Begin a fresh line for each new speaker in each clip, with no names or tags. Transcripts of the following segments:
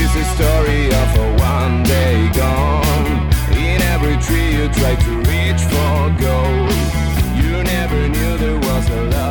Is the story of a one day gone. In every tree you try to reach for gold. You never knew there was a lot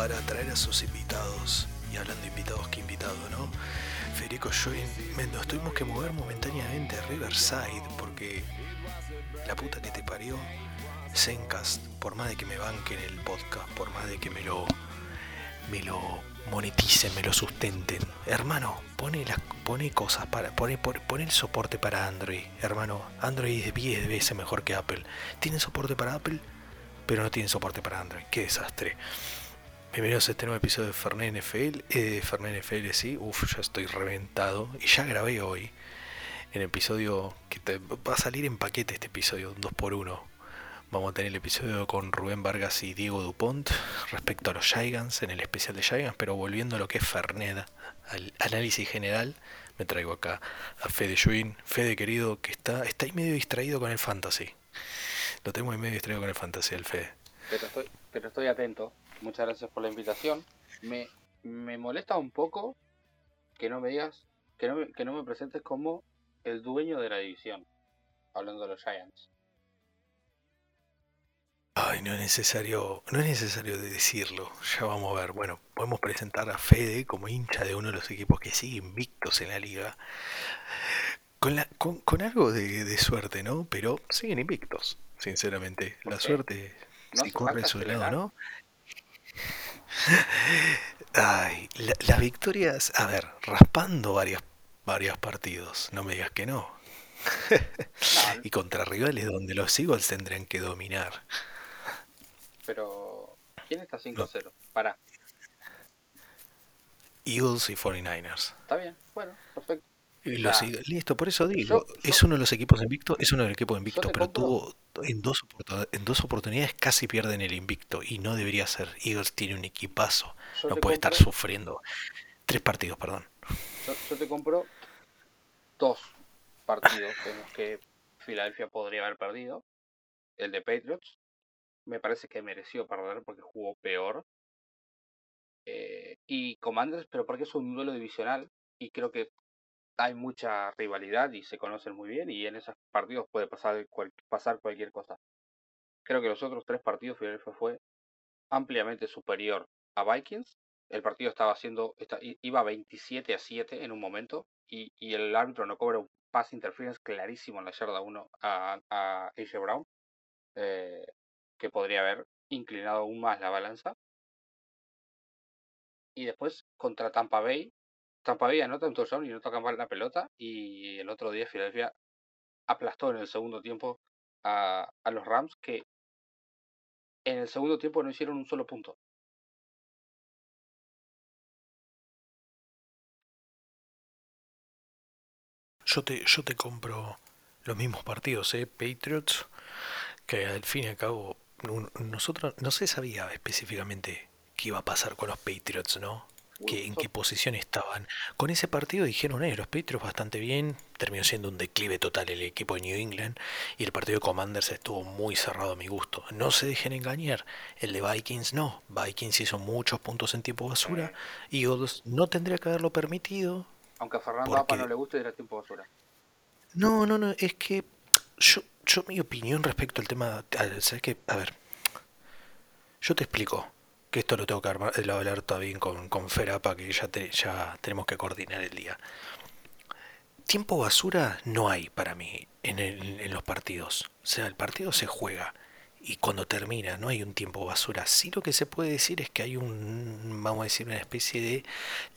para atraer a sus invitados. Y hablando de invitados, que invitado, ¿no? Federico, yo nos tuvimos que mover momentáneamente a Riverside porque la puta que te parió, Zencast, por más de que me banquen el podcast, por más de que me lo, me lo moneticen, me lo sustenten. Hermano, pone, las, pone cosas para. Pone, pone el soporte para Android. Hermano, Android es 10 veces mejor que Apple. ¿Tienen soporte para Apple? pero no tienen soporte para Android. Qué desastre. Bienvenidos a este nuevo episodio de Fernet NFL. Eh, Fernet NFL, sí. Uf, ya estoy reventado. Y ya grabé hoy. El episodio que te- va a salir en paquete este episodio, un 2x1. Vamos a tener el episodio con Rubén Vargas y Diego Dupont respecto a los Gigants en el especial de Gigants, pero volviendo a lo que es Fernet, al análisis general, me traigo acá a Fede Schwinn. Fede querido, que está, está ahí medio distraído con el fantasy. Lo tengo ahí medio distraído con el fantasy, el Fede.
Pero estoy, pero estoy atento. Muchas gracias por la invitación. Me, me molesta un poco que no me digas, que no me, que no me presentes como el dueño de la división. Hablando de los Giants.
Ay, no es necesario, no es necesario de decirlo. Ya vamos a ver. Bueno, podemos presentar a Fede como hincha de uno de los equipos que sigue invictos en la liga. Con, la, con, con algo de, de suerte, ¿no? Pero siguen invictos, sinceramente.
¿Por
La suerte
¿No hace
corre su lado? ¿no? Ay, la- las victorias, a ver, raspando varias, varios partidos, no me digas que no.
No,
Y contra rivales donde los Eagles tendrían que dominar.
pero ¿quién está 5-0? Para,
Eagles y 49ers.
está bien, bueno, perfecto.
Listo, por eso digo,
Yo-
es
yo-
uno de los equipos invictos, es uno de los equipos invictos,
te
pero
compro.
tuvo en dos, en dos oportunidades casi pierden el invicto y no debería ser. Eagles tiene un equipazo,
Yo
no puede estar sufriendo. Tres partidos, perdón.
Yo, yo te compro dos partidos en los que Filadelfia podría haber perdido. El de Patriots. Me parece que mereció perder porque jugó peor. Eh, y Commanders, pero porque es un duelo divisional y creo que hay mucha rivalidad y se conocen muy bien y en esos partidos puede pasar, pasar cualquier cosa. Creo que los otros tres partidos Filadelfia fue ampliamente superior a Vikings. El partido estaba haciendo, iba 27 a 7 en un momento y, y el árbitro no cobra un pass interference clarísimo en la yarda 1 a, a AJ Brown, eh, que podría haber inclinado aún más la balanza. Y después contra Tampa Bay, Tampa Bay anota un touchdown y no toca mal la pelota y el otro día Filadelfia aplastó en el segundo tiempo a, a los Rams que en el segundo tiempo no hicieron un solo punto.
Yo te, yo te compro los mismos partidos, ¿eh? Patriots, que al fin y al cabo, nosotros no se sabía específicamente qué iba a pasar con los Patriots, ¿no? Que, en qué posición estaban. Con ese partido dijeron, eh, los Patriots bastante bien, terminó siendo un declive total el equipo de New England y el partido de Commanders estuvo muy cerrado a mi gusto. No se dejen engañar, el de Vikings no. Vikings hizo muchos puntos en tiempo basura. Eagles no tendría que haberlo permitido,
Aunque a Fernando
Porque-
Apa no le guste, era tiempo basura.
no, no, no, es que yo, yo mi opinión respecto al tema, ¿sabes qué? A ver, yo te explico, que esto lo tengo que armar- lo hablar todavía con, con Ferapa, que ya, te- ya tenemos que coordinar el día. Tiempo basura no hay para mí en, el- en los partidos. O sea, el partido se juega y cuando termina no hay un tiempo basura. Sí lo que se puede decir es que hay un, vamos a decir, una especie de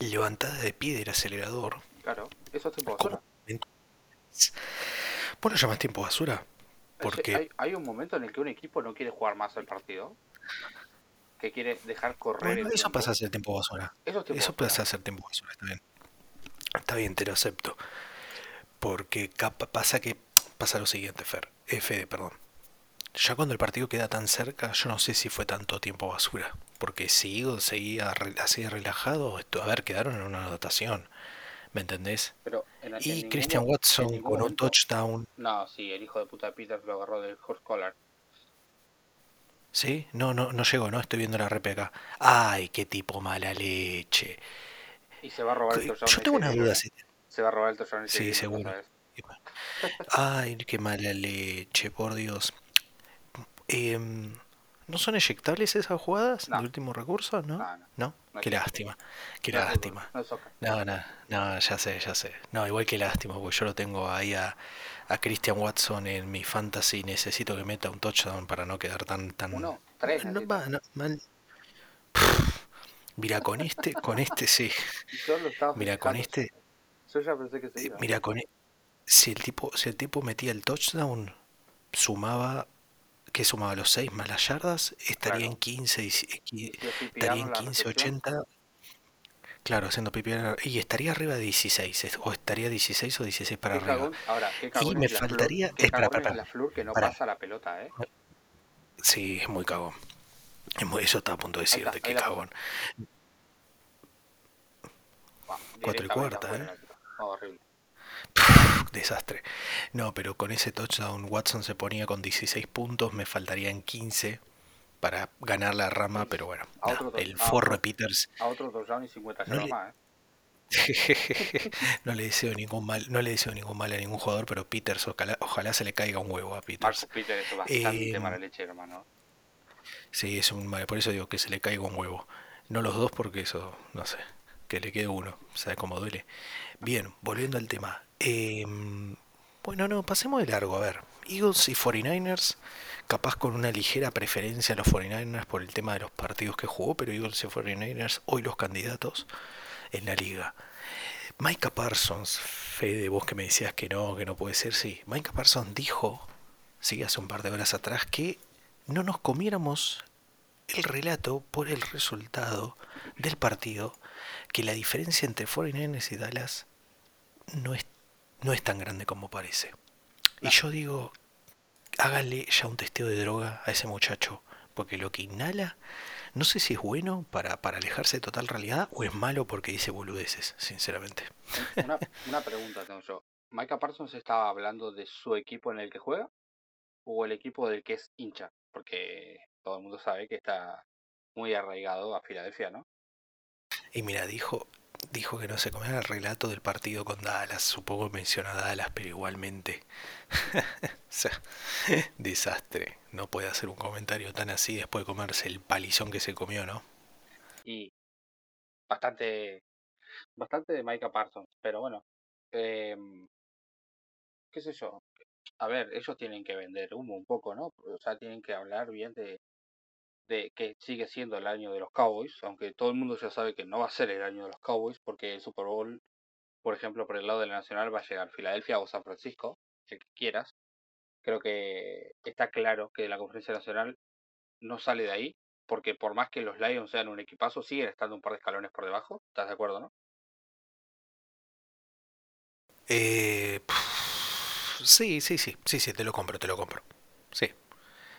levantada de pie del acelerador.
Claro, eso es tiempo basura.
¿Vos lo llamas tiempo basura? Porque
hay, hay un momento en el que un equipo no quiere jugar más el partido, que quiere dejar correr
Bueno, eso pasa a ser tiempo basura.
Eso
pasa a ser tiempo basura, está bien. Está bien, te lo acepto. Porque pasa que pasa lo siguiente, Fer. Eh, Fede, perdón. Ya cuando el partido queda tan cerca, yo no sé si fue tanto tiempo basura. Porque si Eagles seguía así relajado, esto, a ver, quedaron en una anotación. ¿Me entendés?
Pero en, en
Y
ningún
Christian
en
Watson con un touchdown.
No, sí, el hijo de puta de Peters lo agarró del horse collar.
¿Sí? No, no, no llegó, no estoy viendo la RPK. Ay, qué tipo mala leche.
Y se va a robar el
Yo tengo una duda.
¿eh?
si-
Se va a robar el ese
Sí, seguro. Ay, qué mala leche, por Dios. Em, ¿no son eyectables esas jugadas
No.
de último recurso? ¿No?
No, no.
¿No?
No
Qué lástima, qué lástima.
No,
no, no, ya sé, ya sé. No, igual que lástima, porque yo lo tengo ahí a, a Christian Watson en mi fantasy. Necesito que meta un touchdown para no quedar tan, tan.
Uno, tres.
No, va, no, mal. Mira, con este, con este sí.
Y yo lo estaba
Mira, con este,
Yo ya pensé que se
eh,
iba.
mira, con e- si el tipo, si el tipo metía el touchdown, sumaba, ¿qué sumaba? Los 6 más las yardas, estaría
Claro.
en 15, y
así
estaría en
la
15,
recepción,
80. Claro, haciendo pipi y estaría arriba de 16, es- o estaría 16 o 16 para arriba.
cagón- ahora, qué cagón
me faltaría-
Flor, qué
espera, espera,
es la Flor que no
espera.
pasa la pelota, ¿eh?
Sí, es muy cagón. Eso está a punto de decirte,
la
cagón. Cuatro y cuarta, ¿eh?
No, horrible.
Desastre. No, pero con ese touchdown Watson se ponía con 16 puntos, me faltarían 15 para ganar la rama, pero bueno, no, el forro
otro.
de Peters
A otro touchdown y 50
No le-
más, ¿eh?
no le deseo ningún mal, no le deseo ningún mal a ningún jugador, pero Peters ojalá, ojalá se le caiga un huevo a Peters.
Es bastante
Eh,
mala leche, hermano.
Sí, es un mal, por eso digo que se le caiga un huevo. No los dos porque eso, no sé, que le quede uno, ¿sabes cómo duele? Bien, volviendo al tema. Em, bueno, no, pasemos de largo, a ver. Eagles y 49ers, capaz con una ligera preferencia a los 49ers por el tema de los partidos que jugó, pero Eagles y 49ers hoy los candidatos en la liga. Micah Parsons, Fede, vos que me decías que no, que no puede ser, sí. Micah Parsons dijo, sí, hace un par de horas atrás, que no nos comiéramos el relato por el resultado del partido, que la diferencia entre 49ers y Dallas no es, no es tan grande como parece. Y yo digo, háganle ya un testeo de droga a ese muchacho, porque lo que inhala, no sé si es bueno para, para alejarse de total realidad o es malo porque dice boludeces, sinceramente.
Una, una pregunta tengo yo. ¿Micah Parsons estaba hablando de su equipo en el que juega? ¿O el equipo del que es hincha? Porque todo el mundo sabe que está muy arraigado a Filadelfia, ¿no?
Y mira, dijo, dijo que no se comiera el relato del partido con Dallas. Supongo que menciona a Dallas, pero igualmente. o sea, desastre. No puede hacer un comentario tan así después de comerse el palizón que se comió, ¿no?
Y bastante, bastante de Micah Parsons. Pero bueno, em, qué sé yo. A ver, ellos tienen que vender humo un poco, ¿no? O sea, tienen que hablar bien de, de que sigue siendo el año de los Cowboys, aunque todo el mundo ya sabe que no va a ser el año de los Cowboys, porque el Super Bowl, por ejemplo, por el lado de la Nacional va a llegar Filadelfia o San Francisco, el que quieras. Creo que está claro que la Conferencia Nacional no sale de ahí, porque por más que los Lions sean un equipazo, siguen estando un par de escalones por debajo. ¿Estás de acuerdo, no?
Eh, sí, sí, sí, sí, sí, te lo compro, te lo compro. Sí.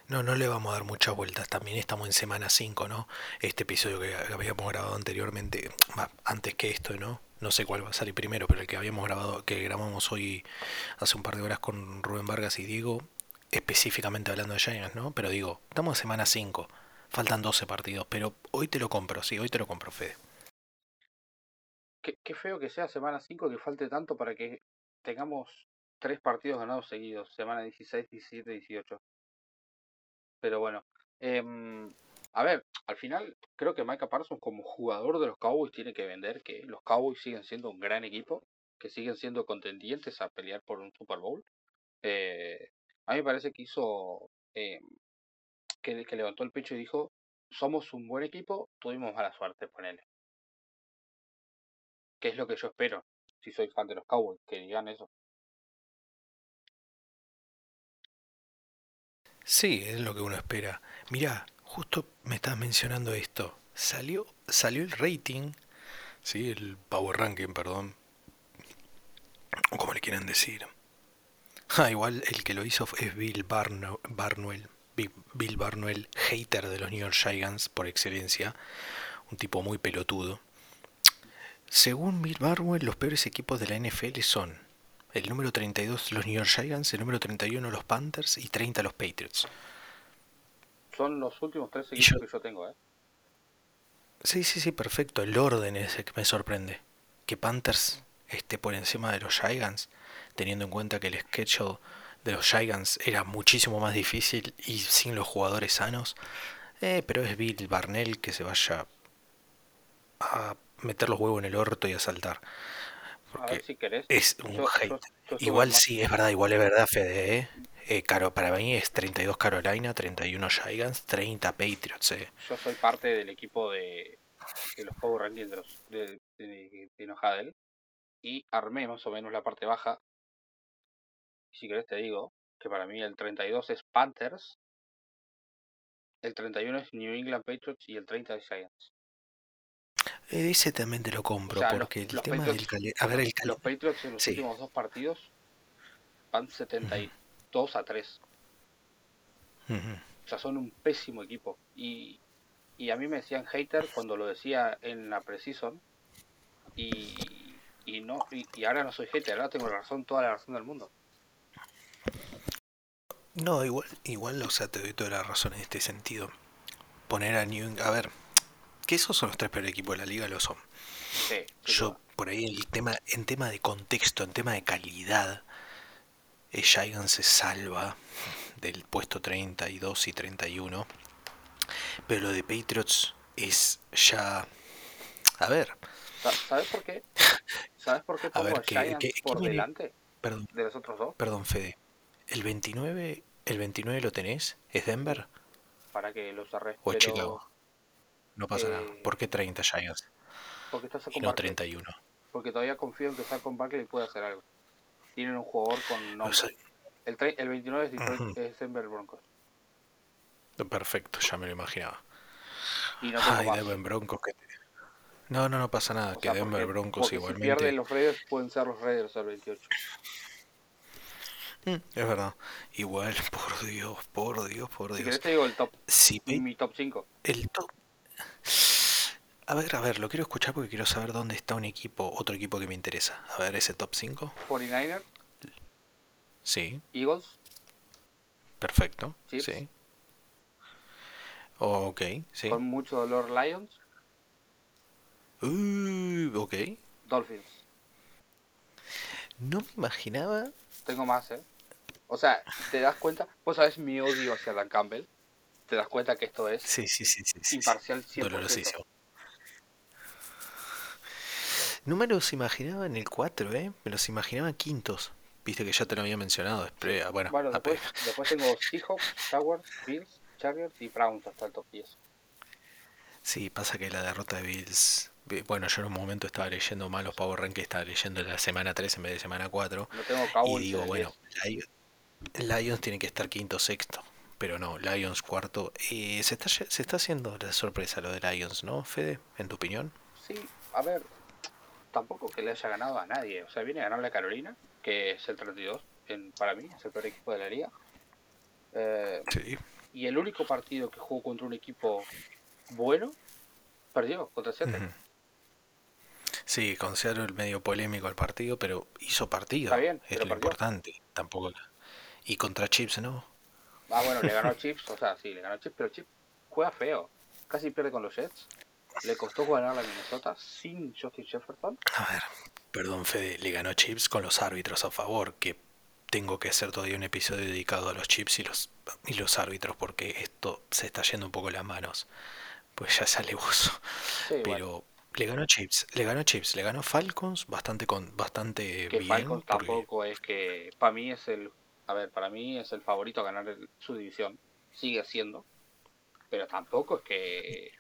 No, no le vamos a dar muchas vueltas. También estamos en semana 5, ¿no? Este episodio que habíamos grabado anteriormente, antes que esto, ¿no? No sé cuál va a salir primero, pero el que habíamos grabado, que grabamos hoy hace un par de horas con Rubén Vargas y Diego, específicamente hablando de Giants, ¿no? Pero digo, estamos en semana 5, faltan 12 partidos, pero hoy te lo compro, sí, hoy te lo compro, Fede.
Qué, qué feo que sea semana 5 que falte tanto para que tengamos tres partidos ganados seguidos, semana 16, 17, 18. Pero bueno, em, a ver, al final creo que Micah Parsons como jugador de los Cowboys tiene que vender que los Cowboys siguen siendo un gran equipo, que siguen siendo contendientes a pelear por un Super Bowl. Eh, a mí me parece que hizo, em, que, que levantó el pecho y dijo, somos un buen equipo, tuvimos mala suerte, ponele. Que es lo que yo espero, si soy fan de los Cowboys, que digan eso.
Sí, es lo que uno espera. Mirá, justo me estás mencionando esto. Salió, salió el rating, sí, el Power Ranking, perdón, o como le quieran decir. Ah, igual el que lo hizo es Bill Barno- Barnwell. Bi- Bill Barnwell, hater de los New York Giants por excelencia. Un tipo muy pelotudo. Según Bill Barnwell, los peores equipos de la NFL son el número 32 los New York Giants, el número 31 los Panthers y 30 los Patriots.
Son los últimos tres equipos
yo-
que yo tengo, ¿eh?
Sí, sí, sí, perfecto. El orden es el que me sorprende. Que Panthers esté por encima de los Giants, teniendo en cuenta que el schedule de los Giants era muchísimo más difícil y sin los jugadores sanos. Eh, pero es Bill Barnell que se vaya a meter los huevos en el orto y a saltar.
A
Porque
ver si querés.
es un
Yo-
hate.
yo
Igual sí, es verdad, igual es verdad, Fede. ¿eh? Eh, caro, para mí es 32 Carolina, 31 Giants, 30 Patriots. Eh.
Yo soy parte del equipo de, de los Power Rankings de, los, de, de, de Nojadel y armé más o menos la parte baja. Si querés te digo que para mí el 32 es Panthers, el 31 es New England Patriots y el 30 es Giants.
Eh, Ese también te lo compro,
O sea, los-
porque el
los
tema
Patriots-
del. A ver, el
Los. Patriots en los
Sí.
últimos dos partidos van 72 a 3.
Ujú.
O sea, son un pésimo equipo. Y, y a mí me decían hater cuando lo decía en la preseason. Y, y no y, y ahora no soy hater, ahora tengo la razón, toda la razón del mundo.
No, igual, igual, o sea, te doy toda la razón en este sentido. Poner a New England... A ver, que esos son los tres peores equipos de la liga, lo son.
Sí,
Yo,
duda.
por ahí, el tema, en tema de contexto, en tema de calidad, el Giants se salva del puesto 32 y 31. Pero lo de Patriots es ya... A ver,
Sa- ¿Sabes por qué? ¿Sabes por qué
A
pongo a,
ver, ¿qué-
Giants
qué- qué
por delante
perdón,
de los otros dos?
perdón, Fede. ¿El 29, el 29 lo tenés? ¿Es Denver
Para que los arrestes.
o Chicago? No pasa nada.
eh,
¿Por qué 30 Giants
Porque está
y no
Barkley.
31?
Porque todavía confío en que Saquon Barkley puede hacer algo. Tienen un jugador con nombre.
sea,
El, tre- el 29 es, Detroit,
Ujú.
es Denver Broncos.
perfecto, ya me lo imaginaba.
Y no
Ay. Denver Broncos que te- No, no, no pasa nada,
O
que
sea,
Denver
porque-
Broncos
porque
igualmente.
Si pierden los Raiders, pueden ser los Raiders al 28.
Mm, es verdad. Igual, por Dios, por Dios, por
Si
Dios.
querés te digo el top,
Si
mi top 5.
el top. A ver, a ver, lo quiero escuchar porque quiero saber dónde está un equipo, otro equipo que me interesa. A ver, ese top 5.
49ers,
Sí,
Eagles,
perfecto. Sí. ok, sí.
con mucho dolor Lions,
Uh, ok.
Dolphins.
No me imaginaba.
Tengo más, ¿eh? O sea, ¿te das cuenta? Vos sabés mi odio hacia Dan Campbell. ¿Te das cuenta que esto es
Sí, sí, sí, sí.
imparcial 100%?
Dolorosísimo. No me los imaginaba en el 4, ¿eh? Me los imaginaba en quintos. Viste que ya te lo había mencionado. después- ah, bueno,
Bueno, después, tengo Seahawks, Jaguars, Bills, Chargers y Browns hasta el top 10.
sí, pasa que la derrota de Bills. Bueno, yo en un momento estaba leyendo mal los Power Rankings, estaba leyendo la semana 3 en vez de semana 4.
No tengo
Y digo, bueno, Lions, Lions tiene que estar quinto sexto. Pero no, Lions cuarto. Eh, se, está, se está haciendo la sorpresa lo de Lions, ¿no, Fede? ¿En tu opinión?
10. Sí, a ver, tampoco que le haya ganado a nadie. O sea, viene a ganarle a Carolina, que es el 32, en, para mí, es el peor equipo de la liga. Eh,
Sí.
y el único partido que jugó contra un equipo bueno, perdió contra Seattle.
Sí, con Seattle medio polémico el partido, pero hizo partido.
Está bien,
es lo
perdió.
importante. Tampoco. Y contra Chips, ¿no?
Ah, bueno, le ganó Chips, o sea, sí, le ganó Chips, pero Chips juega feo. Casi pierde con los Jets. Le costó ganar a Minnesota sin Justin Jefferson.
A ver, perdón, Fede, le ganó Chips con los árbitros a favor, que tengo que hacer todavía un episodio dedicado a los Chips y los, y los árbitros, porque esto se está yendo un poco las manos. Pues ya sale alevoso.
Sí, bueno,
Pero le ganó Chips, le ganó Chips, le ganó Falcons bastante con bastante
que
bien.
Falcons
porque-
tampoco es que. Para mí es el. A ver, para mí es el favorito a ganar el- su división. Sigue siendo. Pero tampoco es que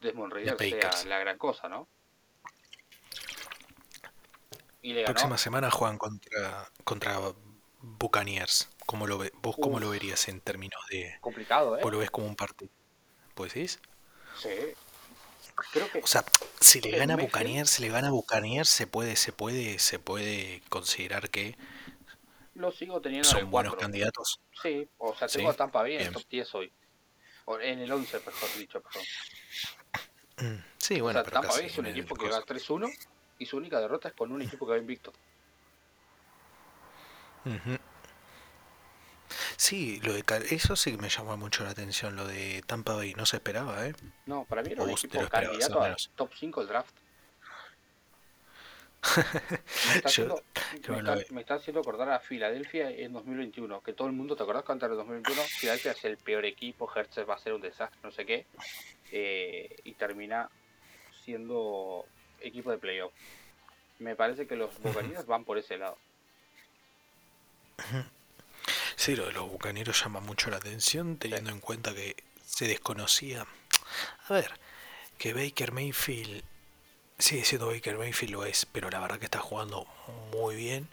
Desmond Reader sea la gran cosa, ¿no? Y le ganó.
Próxima semana juegan contra, contra Buccaneers. ¿Cómo lo ve, ¿Vos cómo lo verías en términos de...
Complicado, ¿eh?
¿Vos lo ves como un partido? ¿Pues decís?
Sí. Creo que.
O sea, Si le gana Buccaneers, si le gana Buccaneers, se puede, se puede, se puede considerar que
Lo sigo teniendo en
son
el
buenos
4.
candidatos.
Sí, o sea,
Sí,
tengo a Tampa bien, en top 10 hoy. O en el 11, mejor dicho, perdón.
Mm, Sí,
o
bueno,
sea,
pero
Tampa Bay es un
en
equipo que va 3-1 y su única derrota es con un equipo que va invicto.
Sí, lo de eso sí que me llamó mucho la atención, lo de Tampa Bay, no se esperaba, ¿eh?
No, para mí era un
¿O
equipo candidato a top 5 del draft. Me está, haciendo,
creo
me,
que lo
está, me está haciendo acordar a Filadelfia en 2021, que todo el mundo, ¿te acordás antes de 2021 Filadelfia es el peor equipo, Hertz va a ser un desastre, no sé qué, eh, y termina siendo equipo de playoff. Me parece que los Buccaneers van por ese lado.
Sí, lo de los bucaneros llama mucho la atención, teniendo en cuenta que se desconocía. A ver, que Baker Mayfield sigue siendo Baker Mayfield, lo es, pero la verdad que está jugando muy bien.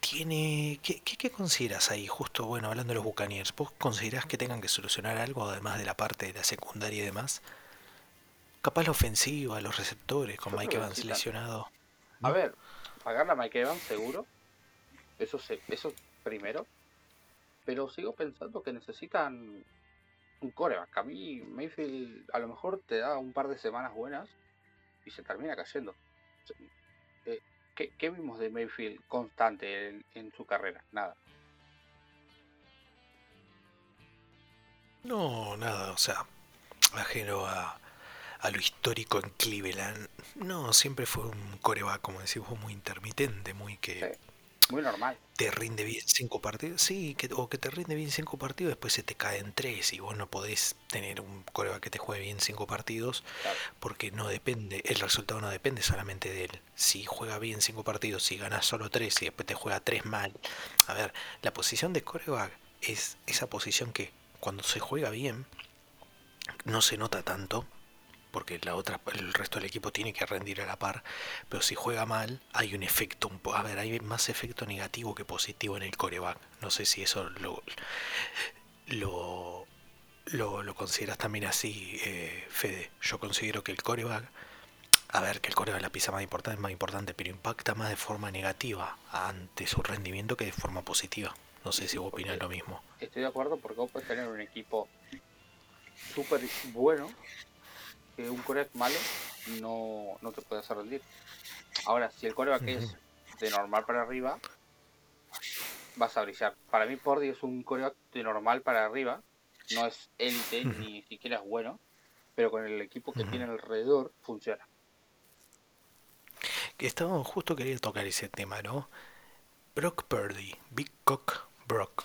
Tiene. ¿Qué, qué, qué consideras ahí? Justo, bueno, hablando de los Buccaneers, ¿vos considerás que tengan que solucionar algo además de la parte de la secundaria y demás? Capaz la ofensiva, los receptores, con
Yo
Mike Evans
necesitan-
lesionado.
A ver, pagarle a Mike Evans seguro, eso, se, eso primero, pero sigo pensando que necesitan un coreback. A mí Mayfield a lo mejor te da un par de semanas buenas y se termina cayendo. Eh, ¿qué, qué vimos de Mayfield constante en, en su carrera? Nada.
No, nada, o sea, ajeno a, a lo histórico en Cleveland. No, siempre fue un coreback, como decimos, muy intermitente, muy que
Sí. Muy normal.
Te rinde bien cinco partidos. Sí, que, o que te rinde bien cinco partidos, después se te cae en tres y vos no podés tener un coreback que te juegue bien cinco partidos
Claro.
porque no depende, el resultado no depende solamente de él. Si juega bien cinco partidos, si ganas solo tres y después te juega tres mal. A ver, la posición de coreback es esa posición que cuando se juega bien no se nota tanto porque la otra el resto del equipo tiene que rendir a la par pero si juega mal hay un efecto un a ver hay más efecto negativo que positivo en el coreback. No sé si eso lo lo lo, lo consideras también así eh, Fede. Yo considero que el coreback a ver que el coreback la pieza más importante es más importante pero impacta más de forma negativa ante su rendimiento que de forma positiva. No sé si vos
Porque-
lo mismo.
Estoy de acuerdo porque vos puedes tener un equipo súper bueno que un coreback malo no, no te puede hacer rendir. Ahora, si el coreback es de normal para arriba, vas a brillar. Para mí, Pordy es un coreback de normal para arriba, no es élite ni siquiera es bueno, pero con el equipo que tiene alrededor funciona.
estaba justo quería tocar ese tema, ¿no? Brock Purdy, Big Cock Brock.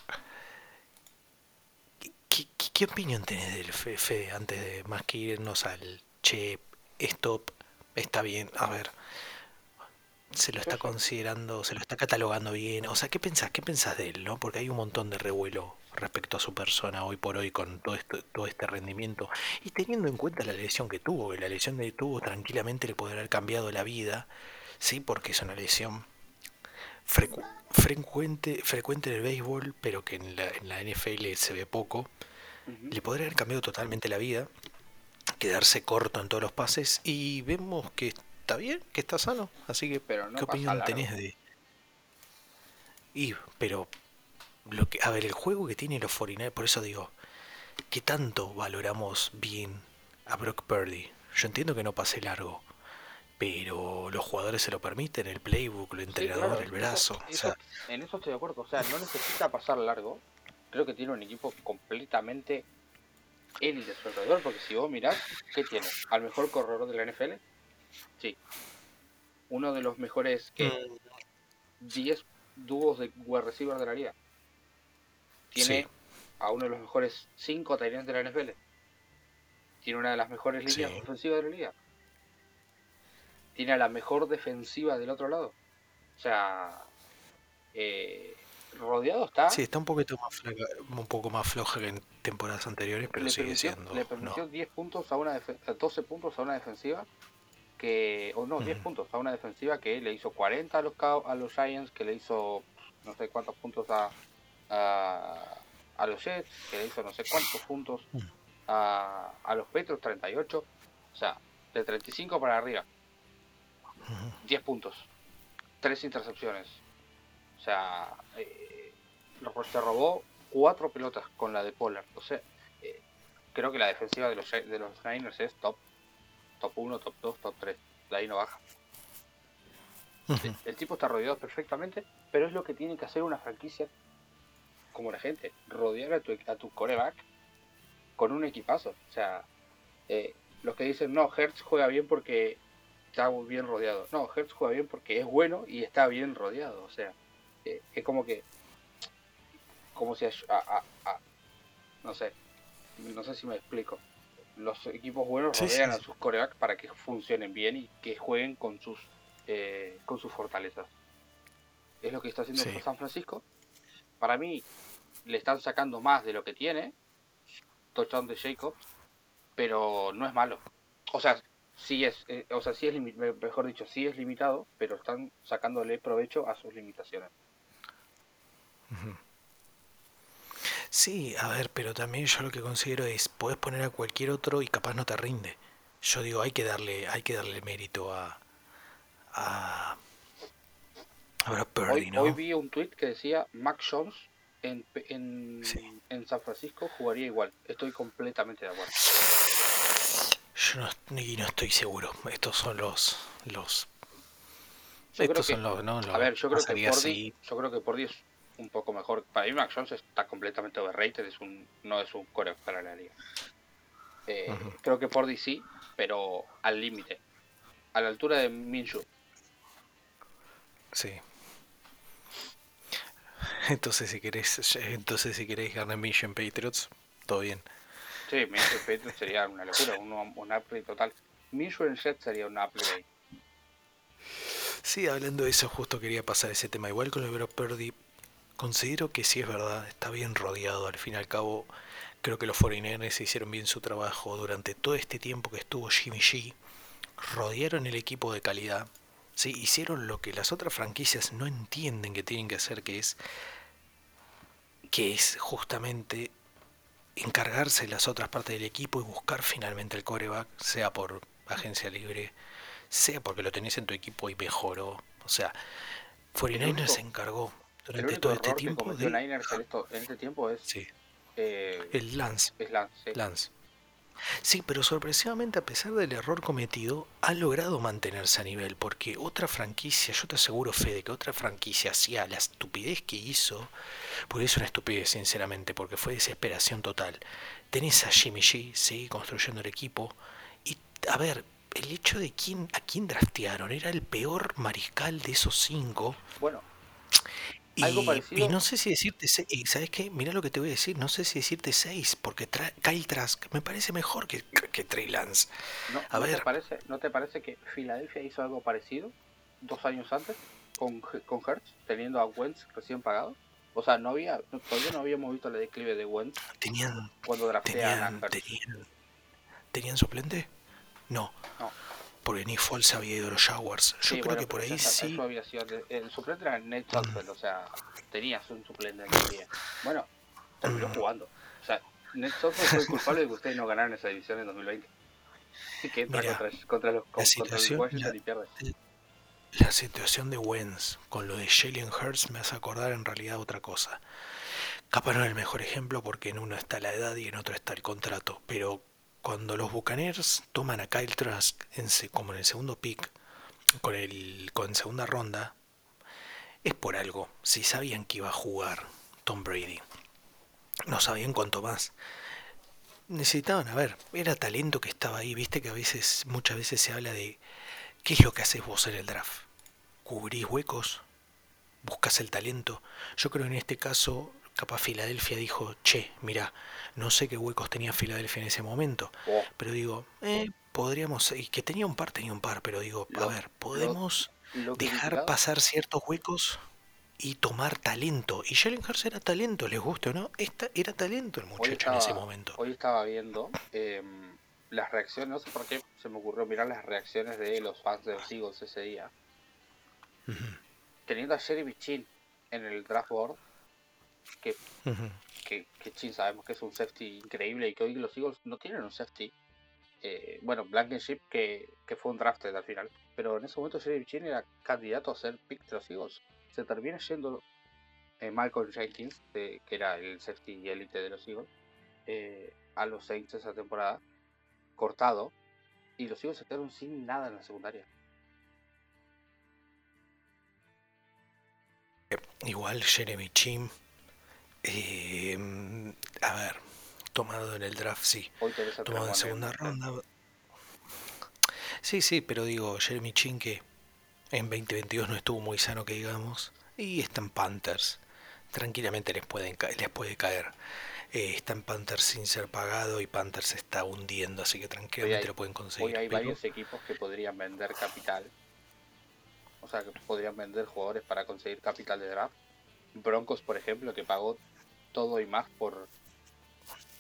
¿Qué, qué- qué- qué opinión tenés del Fe- Fede antes de más que irnos al che, stop, está bien, a ver, se lo está considerando, se lo está catalogando bien, o sea, ¿qué pensás? ¿Qué pensás de él, no? Porque hay un montón de revuelo respecto a su persona hoy por hoy con todo esto, todo este rendimiento y teniendo en cuenta la lesión que tuvo, que la lesión que tuvo tranquilamente le puede haber cambiado la vida, sí, porque es una lesión frecu- frecuente, frecuente en el béisbol, pero que en la, en la NFL se ve poco, le podría haber cambiado totalmente la vida, quedarse corto en todos los pases y vemos que está bien, que está sano, así que
Pero no
¿qué opinión
largo.
tenés de y pero lo que a ver, el juego que tiene los 49, por eso digo, ¿qué tanto valoramos bien a Brock Purdy? Yo entiendo que no pase largo, pero los jugadores se lo permiten, el playbook, el
Sí,
entrenador,
claro,
el
eso-
brazo, o
eso-
sea,
en eso estoy de acuerdo. O sea, no necesita pasar largo. Creo que tiene un equipo completamente élite a su alrededor. Porque si vos mirás, ¿qué tiene? ¿Al mejor corredor de la NFL? Sí. Uno de los mejores que
Mm.
10 dúos de wide receivers de la liga. Tiene
Sí.
a uno de los mejores 5 tight de la NFL. Tiene una de las mejores líneas
Sí.
ofensivas de la liga. Tiene a la mejor defensiva del otro lado. O sea, eh, rodeado está.
sí, está un poquito más flaca- un poco más floja que en temporadas anteriores, pero
le
sigue
permitió,
siendo
le permitió
no.
10 puntos a una defe- a 12 puntos a una defensiva que o no 10
Ujú.
puntos a una defensiva que le hizo 40 a los a los Giants que le hizo no sé cuántos puntos a a, a los Jets que le hizo no sé cuántos puntos
Mm.
a, a los Petros 38 o sea de 35 para arriba. 10 puntos. 3 intercepciones. O sea, eh, se robó 4 pelotas con la de Pollard. O sea, eh, creo que la defensiva de los, de los Niners es top. Top 1, top 2, top 3. De ahí no baja. el, tipo está rodeado perfectamente, pero es lo que tiene que hacer una franquicia como la gente. Rodear a tu, a tu coreback con un equipazo. O sea, eh, los que dicen, no, Hertz juega bien porque está bien rodeado. No, Hertz juega bien porque es bueno y está bien rodeado. O sea, eh, es como que, como si, no sé, no sé si me explico. Los equipos buenos rodean a sus corebacks para que funcionen bien y que jueguen con sus, eh, con sus fortalezas. Es lo que está haciendo San Francisco. Para mí, le están sacando más de lo que tiene. Touchdown de Jacobs pero no es malo. O sea, sí es, eh, o sea, sí es mejor dicho, sí es limitado, pero están sacándole provecho a sus limitaciones.
Sí, a ver, pero también yo lo que considero es, puedes poner a cualquier otro y capaz no te rinde. Yo digo, hay que darle, hay que darle mérito a, a,
a Purdy, ¿no? hoy vi un tweet que decía Max Jones en, en, en San Francisco jugaría igual. Estoy completamente de acuerdo.
Yo no, no estoy seguro. Estos son los. los estos son los, ¿no?
a ver, yo creo, que por yo creo que por es un poco mejor. Para mí, Max Jones está completamente overrated. Es un, no es un core para la liga. Eh, creo que por sí, pero al límite. A la altura de Minshew.
Sí. Entonces si querés, entonces si querés ganar Mission Patriots, todo bien.
Sí, Mission Patriots sería una locura, un, un upgrade total. Mission Jet sería un upgrade.
Sí, hablando de eso, justo quería pasar ese tema. Igual con el Bro Purdy, considero que sí es verdad, está bien rodeado. Al fin y al cabo, creo que los 49ers hicieron bien su trabajo durante todo este tiempo que estuvo Jimmy G. Rodearon el equipo de calidad. Sí, hicieron lo que las otras franquicias no entienden que tienen que hacer, que es que es justamente encargarse de las otras partes del equipo y buscar finalmente el coreback, sea por agencia libre, sea porque lo tenés en tu equipo y mejoró. O sea, 49ers se encargó durante todo este tiempo.
De... en, este tiempo es
eh, el Lance.
Es Lance,
Lance. Sí, pero sorpresivamente a pesar del error cometido, ha logrado mantenerse a nivel, porque otra franquicia, yo te aseguro, Fede, que otra franquicia hacía la estupidez que hizo, porque es una estupidez, sinceramente, porque fue desesperación total. Tenés a Jimmy G, sí, construyendo el equipo, y a ver, el hecho de quién, a quién draftearon, era el peor mariscal de esos cinco.
Bueno,
y, no sé si decirte, y ¿sabes qué? Mira lo que te voy a decir, no sé si decirte 6, porque Kyle Trask me parece mejor que, que Trey Lance.
No, a ver. Te parece, ¿No te parece que Filadelfia hizo algo parecido dos años antes con, con Hertz, teniendo a Wentz recién pagado? O sea, no había, todavía no habíamos visto el declive de Wentz
tenían,
cuando draftean
tenían, ¿Tenían suplente? No. No porque Nick Foles había ido a los Jaguars. Yo creo que por ahí sí.
había sido, el suplente era Nate Sudfeld, o sea, tenías un suplente en día. Bueno, terminó mm. jugando. O sea, Nate Sudfeld fue el culpable de que ustedes no ganaran esa división en 2020. Así que entra contra, contra, los, la situación, contra los y pierde.
La situación de Wentz con lo de Jalen Hurts me hace acordar en realidad otra cosa. Capaz no es el mejor ejemplo porque en uno está la edad y en otro está el contrato, pero cuando los Buccaneers toman a Kyle Trask como en el segundo pick, con, el, con segunda ronda, es por algo. Si sabían que iba a jugar Tom Brady, no sabían cuánto más. Necesitaban, a ver, era talento que estaba ahí. Viste que a veces, muchas veces se habla de qué es lo que haces vos en el draft. ¿Cubrís huecos? ¿Buscas el talento? Yo creo que en este caso capaz Filadelfia dijo, che, mira, no sé qué huecos tenía Filadelfia en ese momento, oh. pero digo, eh, podríamos, y que tenía un par, tenía un par, pero digo, a ver, podemos dejar pasar ciertos huecos y tomar talento. Y Jalen Hurts era talento, les gusta o no, Esta, era talento el muchacho en ese momento.
Hoy estaba viendo em, las reacciones, no sé por qué se me ocurrió mirar las reacciones de los fans de los Eagles ese día. Teniendo a Jerry Bichin en el draft board, que, que, que chin, sabemos que es un safety increíble y que hoy los Eagles no tienen un safety eh, bueno, Blankenship, que, que fue un drafted al final. Pero en ese momento Jeremy Chin era candidato a ser pick de los Eagles. Se termina yendo eh, Michael Jenkins, que era el safety y elite de los Eagles, eh, a los Saints esa temporada, cortado, y los Eagles se quedaron sin nada en la secundaria.
Igual Jeremy Chin, eh, a ver, tomado en el draft, sí.
Hoy
Tomado en segunda ronda. Sí, sí, pero digo, Jeremy Chin que en 2022 no estuvo muy sano que digamos. Y están Panthers. Tranquilamente les, pueden, les puede caer. Eh, está en Panthers sin ser pagado y Panthers se está hundiendo, así que tranquilamente
hay-
lo pueden
Hoy
conseguir.
hay
pero-
varios equipos que podrían vender capital. O sea, que podrían vender jugadores para conseguir capital de draft. Broncos, por ejemplo, que pagó todo y más por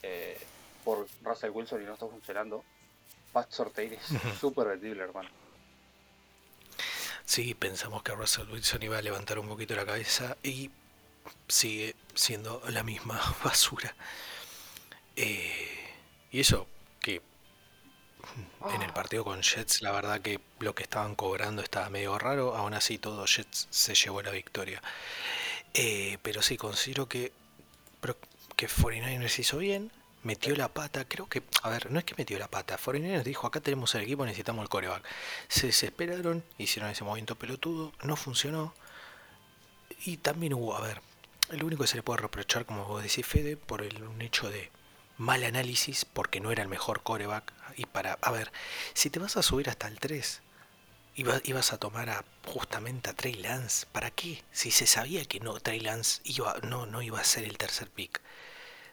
eh, por Russell Wilson y no está funcionando. Pat Sortain es súper vendible, hermano.
Sí, pensamos que Russell Wilson iba a levantar un poquito la cabeza y sigue siendo la misma basura. Eh, y eso, que en el partido con Jets, la verdad que lo que estaban cobrando estaba medio raro, aún así todo Jets se llevó la victoria. Eh, pero sí, considero que, pero que 49ers hizo bien, metió la pata, creo que, a ver, no es que metió la pata, 49ers dijo, acá tenemos el equipo, necesitamos el coreback. Se desesperaron, hicieron ese movimiento pelotudo, no funcionó. Y también hubo, a ver, lo único que se le puede reprochar, como vos decís, Fede, por el, un hecho de mal análisis, porque no era el mejor coreback. Y para, a ver, si te vas a subir hasta el 3, iba- ibas a tomar a justamente a Trey Lance. ¿Para qué? Si se sabía que no, Trey Lance iba, no, no iba a ser el tercer pick.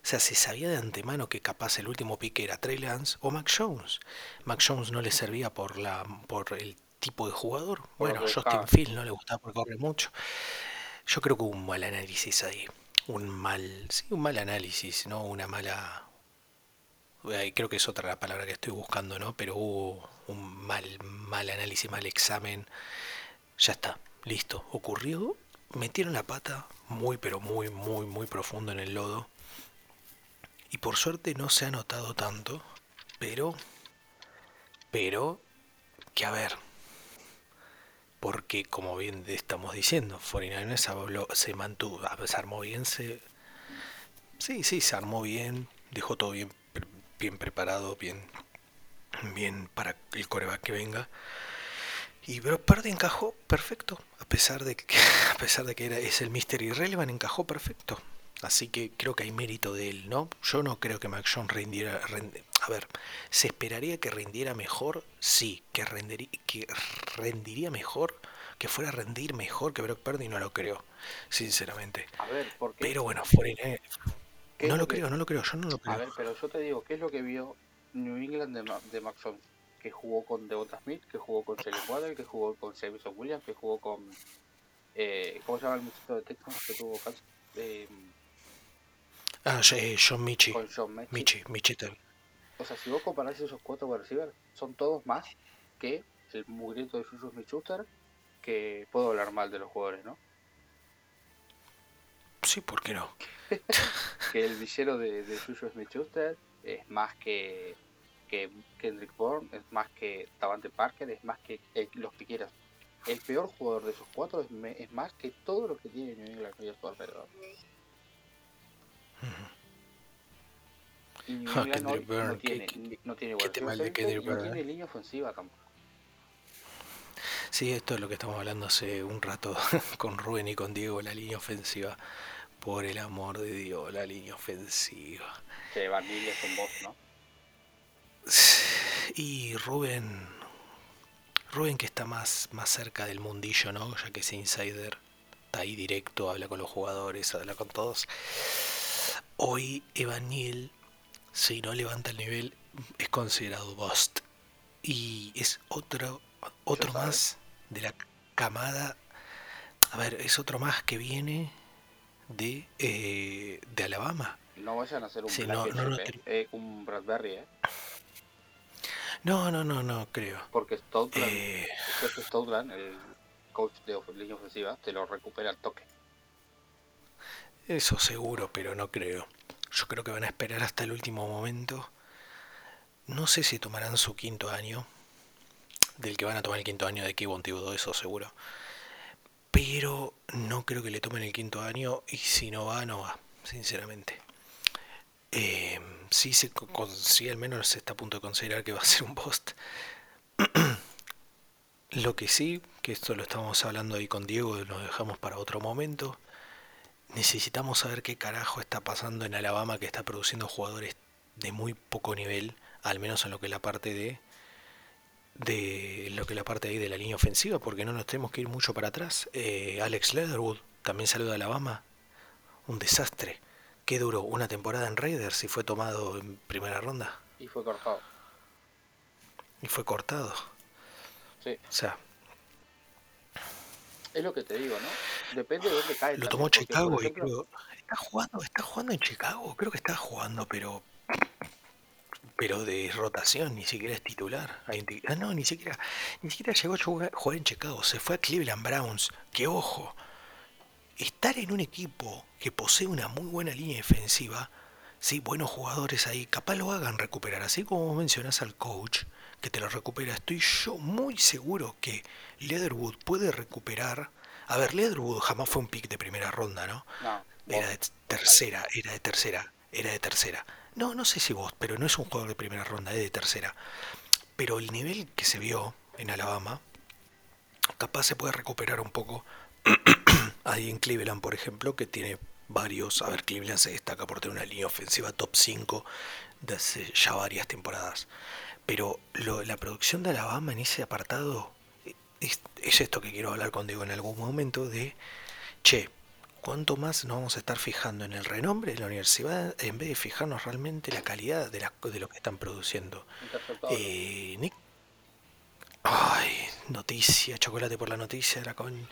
O sea, se sabía de antemano que capaz el último pick era Trey Lance o Mac Jones. Mac Jones no le servía por, la, por el tipo de jugador. Bueno, Justin. Field no le gustaba porque corre mucho. Yo creo que hubo un mal análisis ahí. Un mal, sí, un mal análisis, ¿no? Una mala... Creo que es otra la palabra que estoy buscando, ¿no? Pero hubo un mal, mal análisis, mal examen. Ya está, listo. Ocurrió, metieron la pata muy, pero muy, muy, muy profundo en el lodo. Y por suerte no se ha notado tanto, pero... Pero... Que a ver, porque como bien estamos diciendo, 49ers habló- se mantuvo, se armó bien, se, sí, sí, se armó bien, dejó todo bien, bien preparado, bien, bien para el coreback que venga. Y Brock Purdy encajó perfecto, a pesar de que, a pesar de que era, es el Mr. Irrelevant, encajó perfecto. Así que creo que hay mérito de él, ¿no? Yo no creo que Mac Jones rindiera, rend- a ver, ¿se esperaría que rindiera mejor? Sí, que, que rendiría mejor, que fuera a rendir mejor que Brock Purdy, no lo creo, sinceramente.
A ver, porque.
Pero bueno, 49
¿qué es
no
lo
lo
que-
creo, no lo creo, yo no lo
A
creo.
ver, pero yo te digo, ¿qué es lo que vio New England de, Ma- de Mac Jones? Que jugó con Devonta Smith, que jugó con Jalen Waddle, que jugó con Jameson Williams, que jugó con. Eh, ¿Cómo se llama el muchacho de Texans que tuvo cáncer? Eh,
Ah, eh, John Michi,
con John Mechie.
Michi, Michitel.
O sea, si vos comparás esos cuatro receivers, son todos más que el mugriento de Juju Smith-Schuster, que puedo hablar mal de los jugadores, ¿no?
Sí, ¿por qué no?
Que el villero de, de Juju Smith-Schuster es más que, que Kendrick Bourne, es más que Davante Parker, es más que eh, los que quieras. El peor jugador de esos cuatro es, me- es más que todo lo que tiene New England a su alrededor. Y New
Ah,
hoy no tiene,
¿qué-
no tiene
qué Kendrick
no tiene
eh?
línea ofensiva tampoco.
Sí, esto es lo que estamos hablando hace un rato con Rubén y con Diego, la línea ofensiva. Por el amor de Dios, la línea ofensiva.
Que Van Mille es un boss, ¿no?
Y Rubén, Rubén que está más, más cerca del mundillo, ¿no? Ya que es insider, está ahí directo, habla con los jugadores, habla con todos. Hoy Evan Neal, si no levanta el nivel, es considerado bust. Y es otro, otro más de la camada. A ver, es otro más que viene de, eh, de Alabama.
No vayan a hacer un
Sí, no, no, no,
eh, eh, un Bradbury, ¿eh?
No, no, no, no, creo.
Porque Stoutland,
Eh,
Stoutland, el coach de línea ofensiva, te lo recupera al toque.
Eso seguro, pero no creo. Yo creo que van a esperar hasta el último momento. no sé si tomarán su quinto año, del que van a tomar el quinto año de Kibon Thibodeau, eso seguro. Pero no creo que le tomen el quinto año y si no va, no va, sinceramente. Eh, sí, se, al menos está a punto de considerar que va a ser un post. lo que sí, que esto lo estábamos hablando ahí con Diego, lo dejamos para otro momento. Necesitamos saber qué carajo está pasando en Alabama que está produciendo jugadores de muy poco nivel, al menos en lo que es la parte de de lo que es la parte ahí de la línea ofensiva, porque no nos tenemos que ir mucho para atrás. Eh, Alex Leatherwood también salió de Alabama, un desastre. Qué duró una temporada en Raiders y fue tomado en primera ronda.
Y fue cortado.
Y fue cortado.
Sí.
O sea,
Es lo que te digo, ¿no? Depende de dónde cae.
lo tomó Chicago
por
y
ejemplo,
creo, está jugando, está jugando en Chicago, creo que está jugando, pero pero de rotación, ni siquiera es titular. Ah, no, ni siquiera, ni siquiera llegó a jugar, en Chicago, se fue a Cleveland Browns, que ojo, estar en un equipo que posee una muy buena línea defensiva, sí, buenos jugadores ahí, capaz lo hagan recuperar, así como vos mencionás al coach que te lo recupera, estoy yo muy seguro que Leatherwood puede recuperar. A ver, Leatherwood jamás fue un pick de primera ronda, ¿no?
No,
Era de tercera, era de tercera, era de tercera. No, no sé si vos, pero no es un jugador de primera ronda, es de tercera. Pero el nivel que se vio en Alabama, capaz se puede recuperar un poco ahí en Cleveland, por ejemplo, que tiene varios. A ver, Cleveland se destaca por tener una línea ofensiva top 5 de hace ya varias temporadas. Pero lo- la producción de Alabama en ese apartado es, es esto que quiero hablar contigo en algún momento de, che, ¿cuánto más nos vamos a estar fijando en el renombre de la universidad en vez de fijarnos realmente la calidad de, lo que están produciendo? Eh, Nick. Ay, noticia, chocolate por la noticia, era con.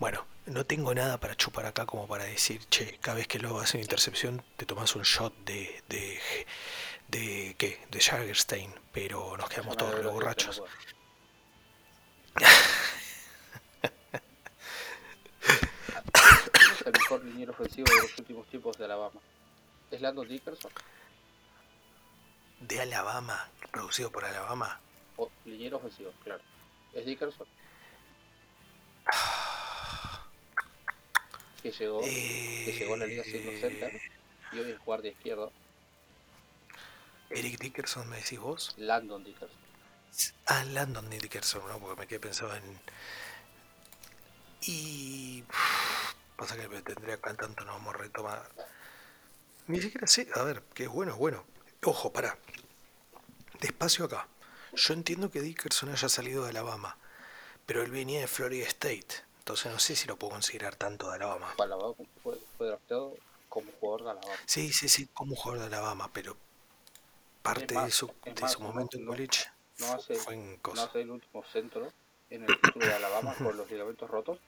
Bueno, no tengo nada para chupar acá como para decir, che, cada vez que luego haces una intercepción te tomas un shot de. de. de. ¿qué? de Jagerstein, pero nos quedamos todos borrachos.
pueda. ¿Quién es el mejor liniero ofensivo de los últimos tiempos de Alabama? ¿Es Landon Dickerson?
De Alabama, producido por Alabama.
O liniero ofensivo, claro. ¿Es Dickerson? Que llegó, que llegó a la liga siendo center
Eh,
y hoy es guardia izquierdo.
Eric Dickerson, ¿me decís vos?
Landon Dickerson.
Ah, Landon Dickerson, ¿no? Porque me quedé pensado en. Y. Pasa que me tendría acá tanto, no vamos a retomar. Ni siquiera sé. A ver, que es bueno, es bueno. Ojo, pará. Despacio acá. Yo entiendo que Dickerson haya salido de Alabama, pero él venía de Florida State. Entonces no sé si lo puedo considerar tanto de Alabama.
Fue, Alabama, fue, fue drafteado como jugador de Alabama.
Sí, sí, sí, como jugador de Alabama, pero parte
más,
de su, de
más,
su
no-
momento en
no-
college
No hace,
fue en
no
cosa.
hace el último centro en el título de Alabama por los ligamentos rotos.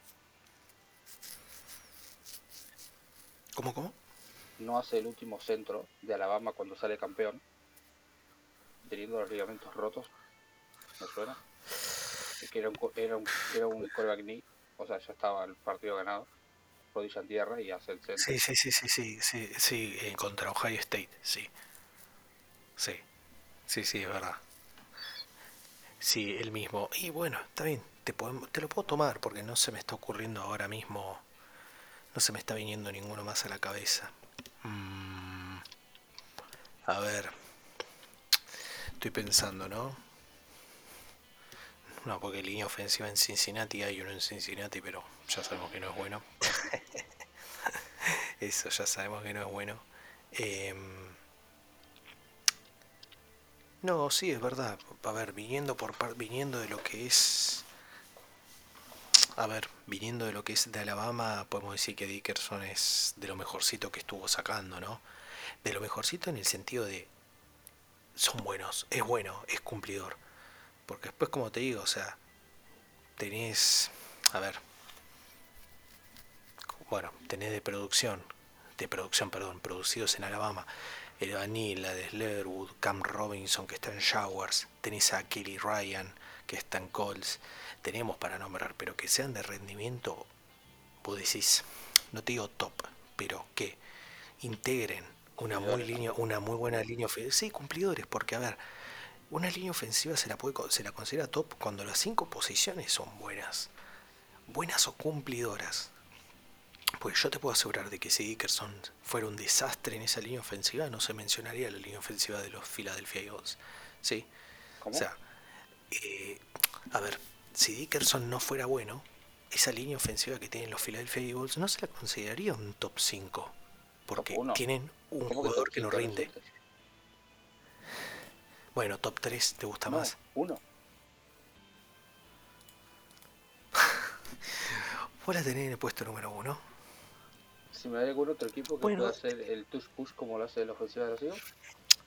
¿Cómo, cómo?
No hace el último centro de Alabama cuando sale campeón. Teniendo los ligamentos rotos. ¿Me suena? Que era un, era un, era un knee, O sea, ya estaba el partido ganado. Rodilla en tierra y hace el centro.
Sí, sí, sí, sí, sí, sí, sí, eh, contra Ohio State, sí. Sí, sí, sí, es verdad. Sí, el mismo. Y bueno, está bien, te, podemos- te lo puedo tomar porque no se me está ocurriendo ahora mismo, no se me está viniendo ninguno más a la cabeza. Mm, a ver, estoy pensando, ¿no? No, porque línea ofensiva en Cincinnati hay uno en Cincinnati, pero ya sabemos que no es bueno. Eso ya sabemos que no es bueno. Em, no, sí, es verdad. A ver, viniendo por par- viniendo de lo que es. A ver, viniendo de lo que es de Alabama, podemos decir que Dickerson es de lo mejorcito que estuvo sacando, ¿no? De lo mejorcito en el sentido de. Son buenos, es bueno, es cumplidor. Porque después, como te digo, o sea, tenés. A ver. Bueno, tenés de producción, de producción, perdón, producidos en Alabama. El Vanilla de Leatherwood, Cam Robinson que está en Showers, tenés a Kelly Ryan que está en Colts, tenemos para nombrar, pero que sean de rendimiento, vos decís, no te digo top, pero que integren una muy línea, una muy buena línea ofensiva. Sí, cumplidores, porque a ver, una línea ofensiva se la, puede, se la considera top cuando las cinco posiciones son buenas. Buenas o cumplidoras. Pues yo te puedo asegurar de que si Dickerson fuera un desastre en esa línea ofensiva, no se mencionaría la línea ofensiva de los Philadelphia Eagles. Sí.
¿Cómo?
O sea, eh, a ver, si Dickerson no fuera bueno, esa línea ofensiva que tienen los Philadelphia Eagles no se la consideraría un top 5. Porque
Top uno.
tienen un
¿Cómo que
jugador que no rinde. Bueno, top 3, ¿te gusta
No,
más?
uno.
Vos la tenés en el puesto número 1.
Si me da algún otro equipo que
Bueno.
pueda hacer el touch push como lo hace la ofensiva de los Eagles,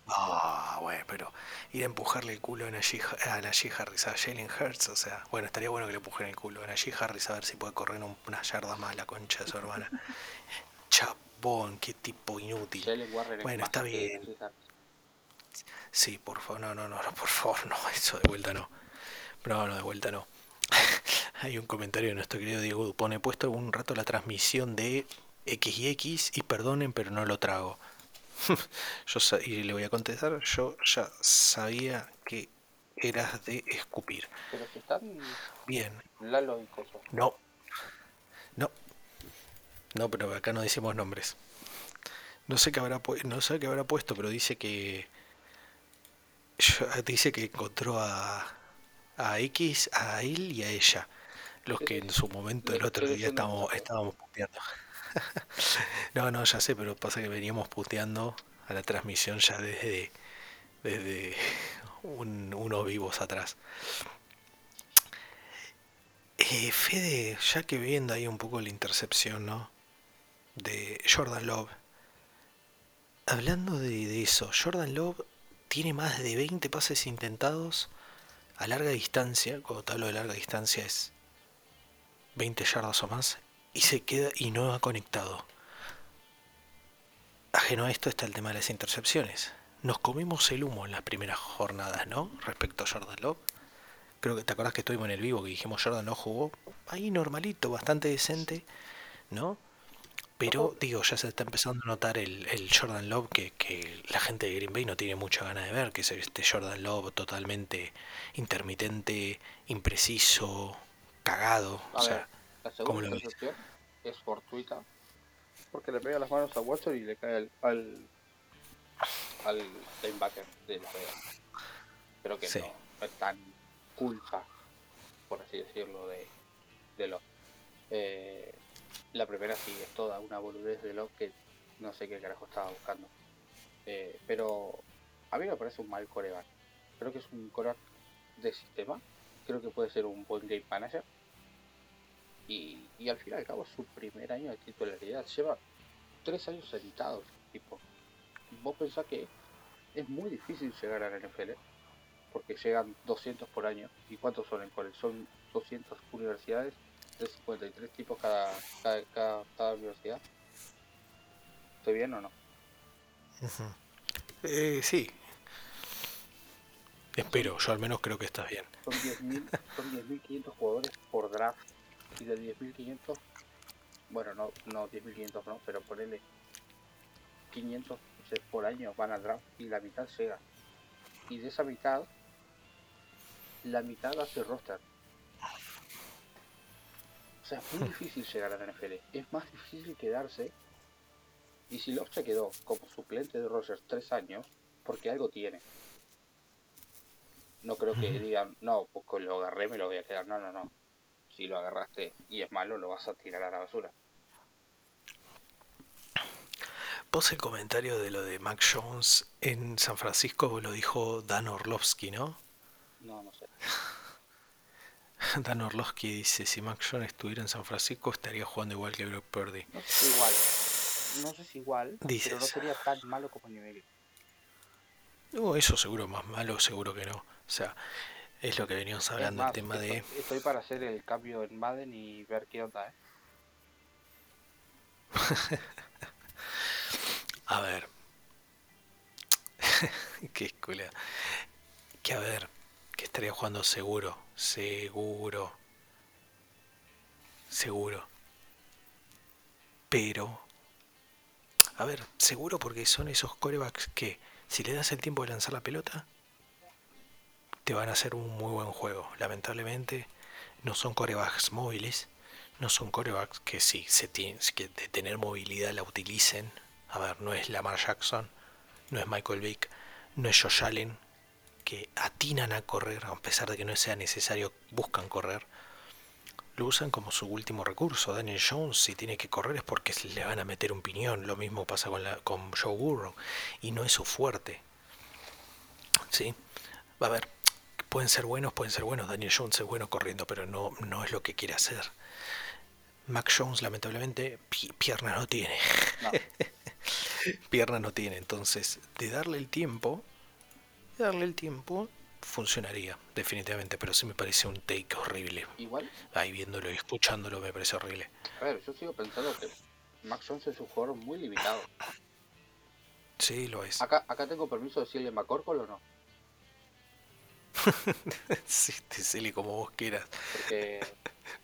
Ah, bueno, pero ir a empujarle el culo a Najee, a Najee Harris, a Jalen Hurts, o sea, bueno, estaría bueno que le empujen el culo a Najee Harris a ver si puede correr un- unas yardas más la concha de su hermana. Chabón, qué tipo inútil. Bueno, está bien. Sí, por favor, no, no, no, no, por favor, no, eso de vuelta no. No, no, de vuelta no. Hay un comentario de nuestro querido Diego Dupont. He puesto un rato la transmisión de X y X y perdonen, pero no lo trago. yo y le voy a contestar, yo ya sabía que eras de escupir.
Pero si están
Bien,
Lalo y Coso.
no. No. No, pero acá no decimos nombres. No sé qué habrá no sé qué habrá puesto, pero dice que dice que encontró a a X, a él y a ella. Los que en su momento el otro día estábamos, estábamos puteando. no, no, ya sé, pero pasa que veníamos puteando a la transmisión ya desde, desde un- unos vivos atrás. Eh, Fede, ya que viendo ahí un poco la intercepción, ¿no? De Jordan Love. Hablando de, de eso, Jordan Love tiene más de 20 pases intentados a larga distancia. Cuando te hablo de larga distancia es 20 yardas o más. Y se queda y no ha conectado. Ajeno a esto está el tema de las intercepciones. Nos comimos el humo en las primeras jornadas, ¿no? Respecto a Jordan Love. Creo que te acordás que estuvimos en el vivo que dijimos Jordan no jugó ahí normalito, bastante decente, ¿no? Pero digo, ya se está empezando a notar el, el Jordan Love que, que la gente de Green Bay no tiene mucha ganas de ver, que es este Jordan Love totalmente intermitente, impreciso, cagado.
A
o sea,
la
¿cómo
segunda intercepción es fortuita. Porque le pega las manos a Watson y le cae al, al, al linebacker de la Vegas. Creo que
Sí.
no, no es tan culpa, por así decirlo, de, de Locke. Eh, la primera sí es toda una boludez de Locke que no sé qué carajo estaba buscando. Eh, pero a mí me parece un mal coreback. Creo que es un coreback de sistema. Creo que puede ser un buen game manager. Y, y al fin y al cabo su primer año de titularidad. Lleva tres años sentados. Tipo, vos pensás que es muy difícil llegar a la NFL. Porque llegan 200 por año. ¿Y cuántos son en college? Son 200 universidades. De 53 tipos cada, cada, cada, cada universidad. ¿Estoy bien o no?
Eh, sí. Espero, yo al menos creo que estás bien.
Son 10.000 son 10.500 jugadores por draft. Y de 10.500, bueno, no, no 10.500 no, pero ponele 500 no sé, por año van al draft y la mitad llega. Y de esa mitad, la mitad hace roster. O sea, es muy difícil llegar a la NFL. Es más difícil quedarse. Y si Love se quedó como suplente de Rogers tres años, porque algo tiene. No creo que digan, no, pues lo agarré, me lo voy a quedar. No, no, no. Si lo agarraste y es malo, lo vas a tirar a la basura.
Vos el comentario de lo de Mac Jones en San Francisco lo dijo Dan Orlovsky, ¿no?
No, no sé.
Dan Orlovsky dice, si Mac Jones estuviera en San Francisco estaría jugando igual que Brock Purdy.
No sé si igual. No sé si igual, pero no
Dices.
sería tan malo como nivel.
No, eso seguro más malo, seguro que no. O sea, es lo que veníamos hablando, el tema de...
estoy, estoy para hacer el cambio en Madden y ver qué onda, ¿eh?
A ver. Qué escuela. Que a ver, que estaría jugando seguro, seguro. Seguro. Pero, a ver, seguro porque son esos corebacks que, si le das el tiempo de lanzar la pelota, te van a hacer un muy buen juego. Lamentablemente no son corebacks móviles, no son corebacks que sí, se tienen, que de tener movilidad la utilicen. A ver, no es Lamar Jackson, no es Michael Vick, no es Josh Allen, que atinan a correr, a pesar de que no sea necesario, buscan correr. Lo usan como su último recurso. Daniel Jones, si tiene que correr es porque le van a meter un piñón. Lo mismo pasa con, con Joe Burrow. Y no es su fuerte. ¿Sí? Va a ver, pueden ser buenos, pueden ser buenos. Daniel Jones es bueno corriendo, pero no, no es lo que quiere hacer. Mac Jones, lamentablemente, piernas no tiene. No. piernas no tiene. Entonces, de darle el tiempo, de darle el tiempo, funcionaría, definitivamente. Pero sí me parece un take horrible.
Igual.
Ahí viéndolo y escuchándolo me parece horrible.
A ver, yo sigo pensando que Mac Jones es un jugador muy limitado.
Sí, lo es.
Acá, acá tengo permiso de decirle McCorkle o no.
sí, decirle como vos quieras.
Porque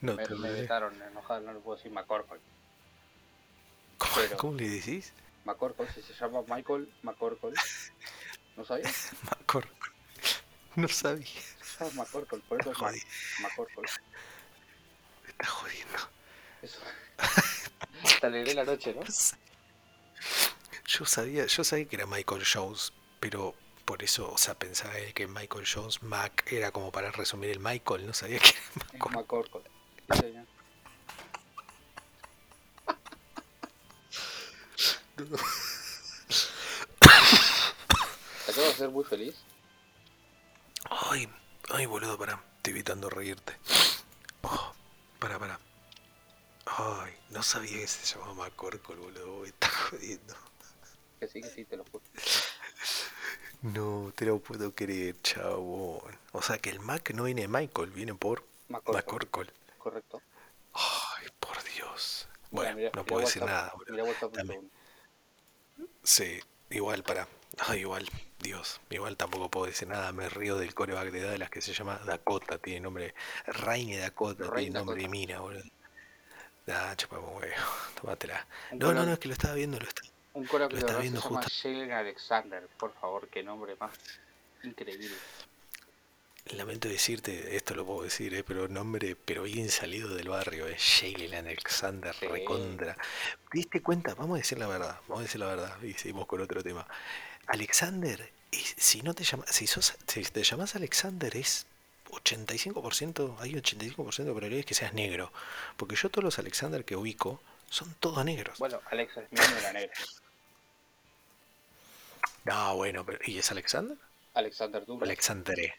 no me, me vetaron enojado, no le puedo decir McCorkle.
¿Cómo, ¿Cómo le decís?
McCorkle, si se llama Michael McCorkle. ¿No sabías?
McCorkle. No sabía.
Se llama McCorkle, por eso es McCorkle.
Me está jodiendo.
Eso. Te alegré la noche, ¿no?
Yo sabía, yo sabía que era Michael Jones, pero por eso, o sea, pensaba que Michael Jones, Mac, era como para resumir el Michael, no sabía que era
McCorkle. ¿Te acabo de hacer muy feliz?
Ay, ay, boludo, para. Estoy evitando reírte. Oh, para, para. Ay, no sabía que se llamaba McCorkle, boludo. Me está jodiendo.
Que sí, que sí, te lo juro.
No, te lo puedo creer, chabón. O sea que el Mac no viene de Michael, viene por McCorkle.
Correcto.
Ay, por Dios. Bueno, no puedo decir nada.
Mira
Sí, igual para. Ah, igual, Dios, igual tampoco puedo decir nada, me río del coreback de Dallas que se llama Dakota, tiene nombre, Raine Dakota, tiene nombre de mina, boludo. Ah, chupamos huevo, tómatela. No, no, no, es que lo estaba viendo, lo, está,
un estaba viendo se llama Jalen Alexander, por favor, qué nombre más increíble.
Lamento decirte, esto lo puedo decir, ¿eh? pero nombre, pero bien salido del barrio, es eh, Jalen Alexander, recontra. ¿Te diste cuenta? Vamos a decir la verdad, vamos a decir la verdad, y seguimos con otro tema. Alexander, si no te llamas, si, sos, si te llamas Alexander es 85%, hay 85% de probabilidades que seas negro, porque yo todos los Alexander que ubico son todos negros.
Bueno, Alexa es era negra.
No, bueno, pero ¿y es Alexander?
Alexander Douglas.
Alexander E.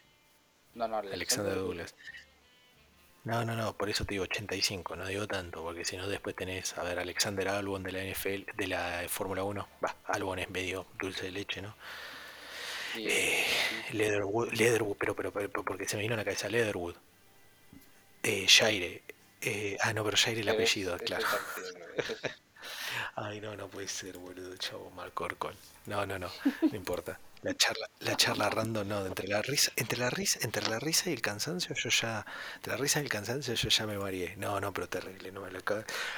No, no,
Alexander, Douglas. No, no, no, por eso te digo 85, no digo tanto, porque si no después tenés, a ver, Alexander Albon de la NFL, de la Fórmula 1, va, Albon es medio dulce de leche, ¿no? Eh, Leatherwood, Leatherwood pero, pero, pero, porque se me vino a la cabeza Leatherwood. Eh, Shire, eh, ah, no, pero Shire el apellido, claro. Ay, no, no puede ser, boludo, chavo, Marcorcol. No, no, no, no importa. La charla, la charla random, no, entre la risa, entre la risa, entre la risa y el cansancio, yo ya, entre la risa y el cansancio, yo ya me mareé. No, no, pero terrible, no me lo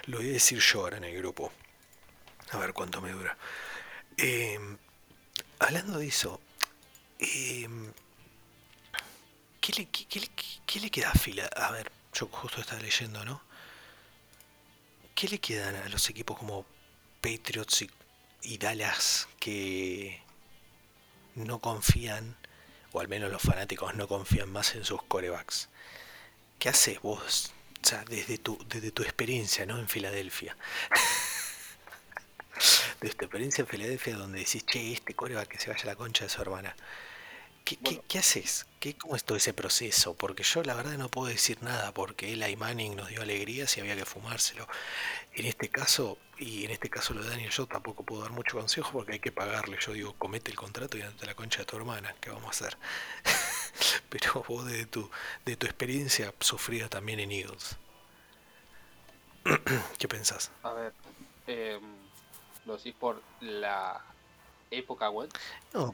Lo voy a decir yo ahora en el grupo. A ver cuánto me dura. Em, hablando de eso, em, ¿qué, le, qué, le, queda a fila? A ver, yo justo estaba leyendo, ¿no? ¿Qué le quedan a los equipos como Patriots y Dallas que no confían, o al menos los fanáticos no confían más en sus corebacks. ¿Qué haces vos? O sea, desde tu, desde tu experiencia, ¿no? En Filadelfia. desde tu experiencia en Filadelfia donde decís, che, este coreback que se vaya a la concha de su hermana. ¿Qué, haces? ¿Qué, ¿Cómo es todo ese proceso? Porque yo la verdad no puedo decir nada porque Eli Manning nos dio alegría si había que fumárselo. En este caso, y en este caso lo de Daniel, yo tampoco puedo dar mucho consejo porque hay que pagarle. Yo digo, comete el contrato y andate la concha de tu hermana, ¿qué vamos a hacer? Pero vos de tu, de tu experiencia sufrida también en Eagles. ¿Qué pensás?
A ver, eh, ¿lo decís por la época web?
No,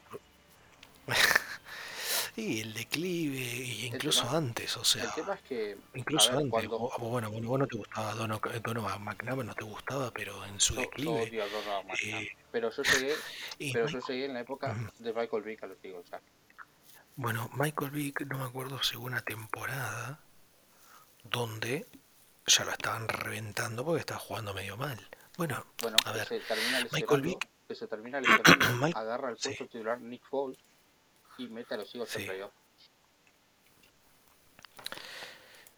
y el declive, y incluso antes, o sea.
El tema es que.
Incluso antes. Cuando... bueno, bueno, vos no te gustaba Donovan, McNabb, no te gustaba, pero en su declive.
Eh, pero yo llegué, pero yo llegué en la época de Michael Vick a los Eagles.
Bueno, Michael Vick, no me acuerdo si hubo una temporada donde ya lo estaban reventando porque estaba jugando medio mal. Bueno,
Bueno,
a ver, Michael Vick,
que se termina lesionando,
Mike-
agarra el
sí.
puesto titular Nick Foles y mete a los Eagles
Sí.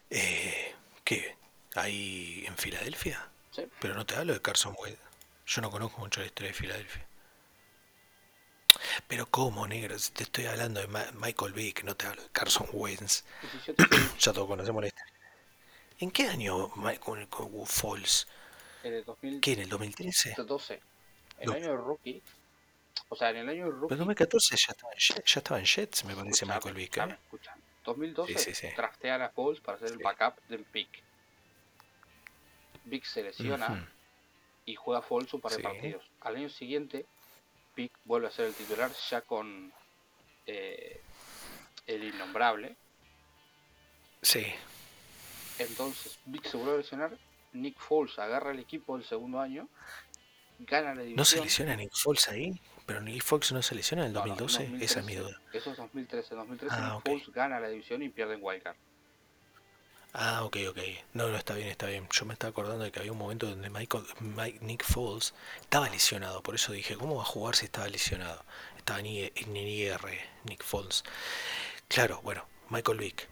eh, ¿qué? ¿Ahí en Filadelfia?
Sí.
Pero no te hablo de Carson Wentz. Yo no conozco mucho la historia de Filadelfia. Pero ¿cómo, negro? Si te estoy hablando de Ma- Michael Vick, no te hablo de Carson Wentz.
Si te
Ya todos conocemos la historia. ¿En qué año Michael Falls?
en el 2012,
¿Qué? ¿En el 2013?
el
No.
año de rookie, o sea, en el año rookie,
Pero en 2014 ya estaba en Jets, ya estaba en Jets me parece Michael Vick. ¿eh?
escuchame. 2012
Sí, sí, sí.
draftean a Foles para ser el backup del pick. Vick se lesiona y juega Foles un par de partidos. Al año siguiente, Vick vuelve a ser el titular ya con eh, el innombrable.
Sí,
Entonces, Vick se vuelve a lesionar. Nick Foles agarra el equipo del segundo año, gana la división.
¿no se lesiona Nick Foles ahí? ¿Pero Nick Foles no se lesiona en el
No, no,
2012? Esa es mi
2013.
duda.
Eso es 2013. En 2013
Ah,
Nick
ok.
Foles gana la división y pierde en Wildcard.
Ah, ok, ok. No, no, está bien, está bien. Yo me estaba acordando de que había un momento donde Michael, Mike- Nick Foles estaba lesionado. Por eso dije, ¿cómo va a jugar si estaba lesionado? Estaba en, IR, Nick Foles. Claro, bueno, Michael Vick.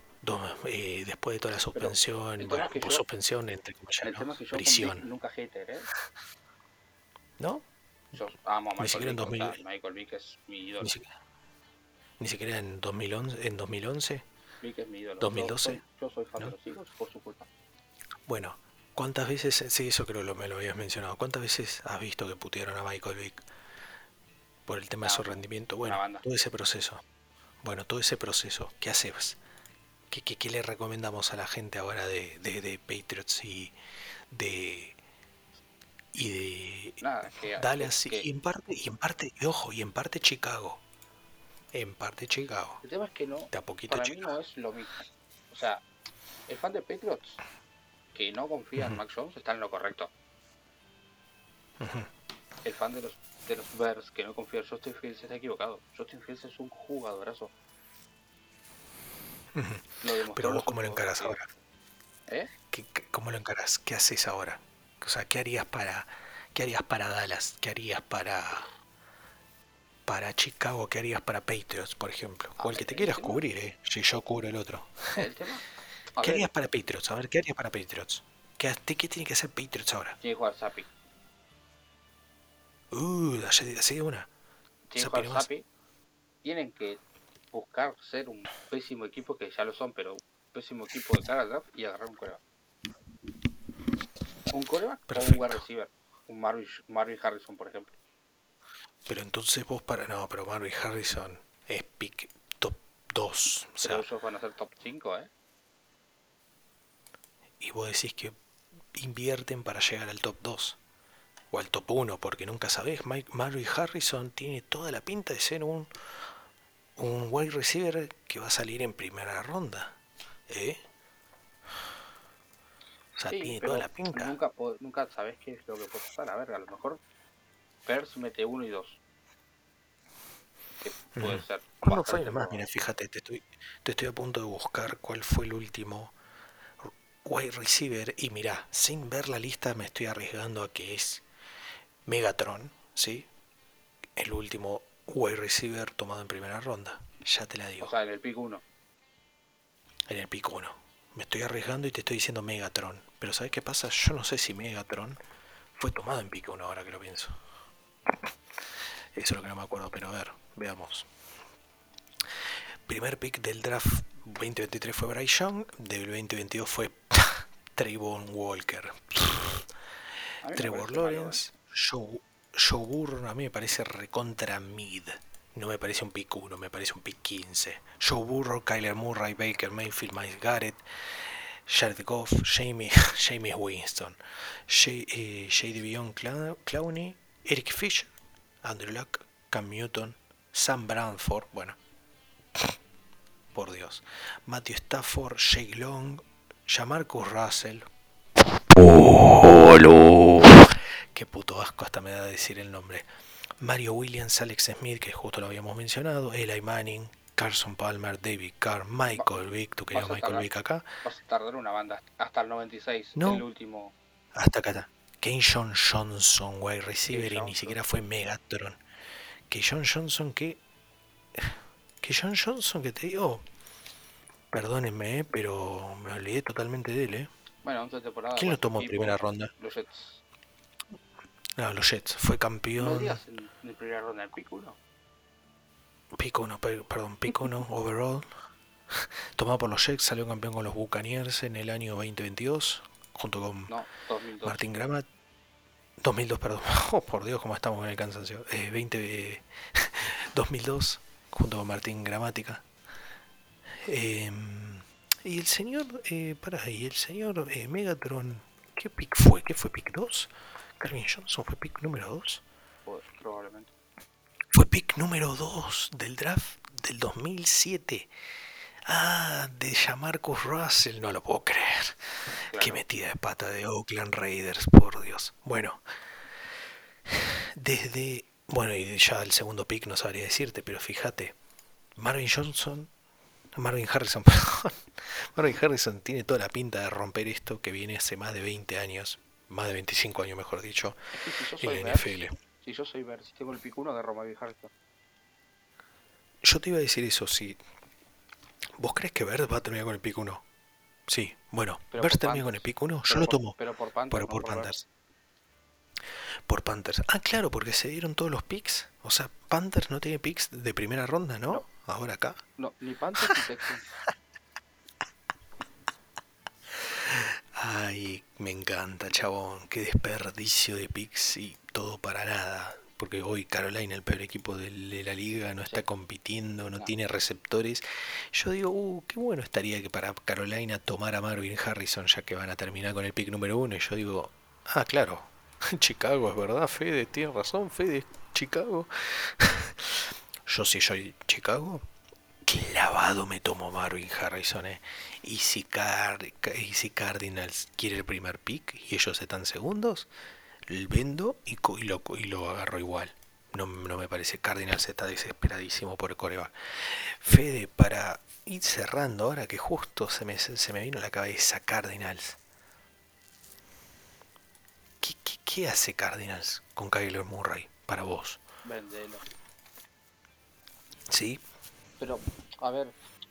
eh, después de toda la suspensión, bueno, por
yo-
suspensión, entre comillas, prisión,
nunca hater, ¿eh?
¿no?
Yo amo a
Ni
Michael
siquiera en
Vick. o sea,
2000.
Michael Vick es mi ídolo.
Ni siquiera, ni siquiera en 2011, en 2011.
Vick es mi ídolo.
2012,
Yo soy, yo soy fan
¿no?
de los Eagles por su culpa.
Bueno, ¿cuántas veces, sí, eso creo que me lo habías mencionado, ¿cuántas veces has visto que putearon a Michael Vick por el tema de su rendimiento? Bueno, todo ese proceso, bueno, todo ese proceso, ¿qué haces? ¿Qué, qué, qué le recomendamos a la gente ahora de, de, de Patriots y de y de
Nada, que,
Dallas
que-
y en parte y en parte y ojo y en parte Chicago en parte Chicago
el tema es que no,
de a poquito
para mí
Chicago
no es lo mismo. O sea, el fan de Patriots que no confía en. Mac Jones está en lo correcto. El fan de los de los Bears que no confía en Justin Fields está equivocado. Justin Fields es un jugadorazo. Lo
pero vos cómo lo
partidos.
ahora
¿Eh?
¿Qué- qué- ¿Cómo lo encarás? ¿Qué haces ahora? O sea, ¿qué harías para qué harías para Dallas? ¿Qué harías para para Chicago? ¿Qué harías para Patriots, por ejemplo? O el que te quieras cubrir, ¿eh? Si yo cubro el otro.
El tema.
¿Qué harías para Patriots? A ver, ¿qué harías para Patriots? ¿Qué, qué tiene que hacer Patriots ahora?
tiene que jugar Sapi.
Uh, así de una.
Tiene que jugar. Sapi. Tienen que buscar ser un pésimo equipo, que ya lo son, pero un pésimo equipo de cara y agarrar un coreback. Un coreback o un
Perfecto.
wide receiver. Un Marvin, Marvin Harrison, por ejemplo.
Pero entonces vos para. No, pero Marvin Harrison es pick top 2. O sea,
Pero ellos van a ser top 5, ¿eh?
y vos decís que invierten para llegar al top 2 o al top 1, porque nunca sabés. Mike, Marvin Harrison tiene toda la pinta de ser un, un wide receiver que va a salir en primera ronda. ¿Eh? O sea,
Sí,
tiene toda la pinta.
Nunca, nunca sabes qué es lo que puede pasar. A ver, a lo mejor Pers mete 1 y 2. Que puede ser.
¿Cuándo fue nomás? Mira, fíjate, te estoy, te estoy a punto de buscar cuál fue el último wide receiver. Y mira, sin ver la lista me estoy arriesgando a que es Megatron, ¿sí? El último wide receiver tomado en primera ronda. Ya te la digo.
O sea, en el pick 1.
en el pico 1. Me estoy arriesgando y te estoy diciendo Megatron. Pero ¿sabes qué pasa? Yo no sé si Megatron fue tomado en pico 1 ahora que lo pienso. Eso es lo que no me acuerdo, pero a ver, veamos. Primer pick del draft 2023 fue Bryce Young, del 2022 fue Trayvon Walker. Trevor
¿eh?
Lawrence, Joe, Joe Burrow a mí me parece recontra mid. No me parece un pick 1, me parece un pick 15. Joe Burrow, Kyler Murray, Baker Mayfield, Miles Garrett, Jared Goff, Jamie, Jamie Winston, eh, J.D. Bion Clowney, Eric Fisher, Andrew Luck, Cam Newton, Sam Branford, bueno, por Dios, Matthew Stafford, Jake Long, Jamarcus Russell, Qué puto asco hasta me da decir el nombre. Mario Williams, Alex Smith, que justo lo habíamos mencionado, Eli Manning, Carson Palmer, David Carr, Michael Vick,
vas a
Michael. Vick acá,
Vas a tardar una banda hasta el 96,
No.
el último.
hasta acá está. John Johnson, wide receiver, y ni siquiera fue Megatron. John Johnson, que. John Johnson, que te digo. Perdónenme, eh, pero me olvidé totalmente de él, ¿eh?
Bueno, 11 temporadas.
¿Quién lo tomó en primera ronda?
Los Jets.
No, los Jets. Fue
No
campeón.
digas en, en primera ronda el pick 1.
Pico 1, perdón, pico 1, overall. Tomado por los Jets, salió campeón con los Buccaneers en el año 2022, junto con
No, 2002.
Martín Gramat. 2002, perdón. Oh, por Dios, cómo estamos con el cansancio. Eh, 20, eh, 2002, junto con Martín Gramática. Eh, y el señor, eh, pará, y el señor eh, Megatron, ¿qué pick fue? ¿Qué fue pick 2? Calvin Johnson fue pick número 2.
Pues, probablemente.
Fue pick número 2 del draft del 2007. Ah, de Jamarcus Russell, no lo puedo creer. Qué metida de pata de Oakland Raiders, por Dios. Bueno, desde. Bueno, y ya el segundo pick no sabría decirte, pero fíjate. Marvin Johnson. Marvin Harrison, perdón. Marvin Harrison tiene toda la pinta de romper esto que viene hace más de 20 años. Más de 25 años, mejor dicho,
si yo
en
soy
la NFL.
si yo soy Bears, si tengo el pick 1, agarro a Marvin Harrison.
Yo te iba a decir eso, si. ¿Vos crees que Bert va a terminar con el pick 1? Sí, bueno, Bert termina con el pick 1, yo
Pero
lo
por-
tomo.
Pero por Panthers.
Pero
no
por
Bears.
Panthers. Por Panthers. Ah, claro, porque se dieron todos los picks. O sea, Panthers no tiene picks de primera ronda, ¿no?
No.
Ahora acá.
No, ni Panthers ni Texans.
Ay, me encanta, chabón. Qué desperdicio de picks y todo para nada. Porque hoy Carolina, el peor equipo de la liga, no está compitiendo, no tiene receptores. Yo digo, uh, qué bueno estaría que para Carolina tomara a Marvin Harrison, ya que van a terminar con el pick número uno. Y yo digo, ah, claro, Chicago, es verdad, Fede, tiene razón, Fede, Chicago. yo si soy Chicago, clavado me tomo Marvin Harrison, eh. Y si, Car- y si Cardinals quiere el primer pick y ellos están segundos, el vendo y, y lo, y lo agarro igual. No, no me parece. Cardinals está desesperadísimo por el coreback. Fede, para ir cerrando, ahora que justo se me, se me vino a la cabeza Cardinals. ¿Qué, qué, qué hace Cardinals con Kyler Murray para vos?
Vendelo.
¿Sí?
Pero, a ver,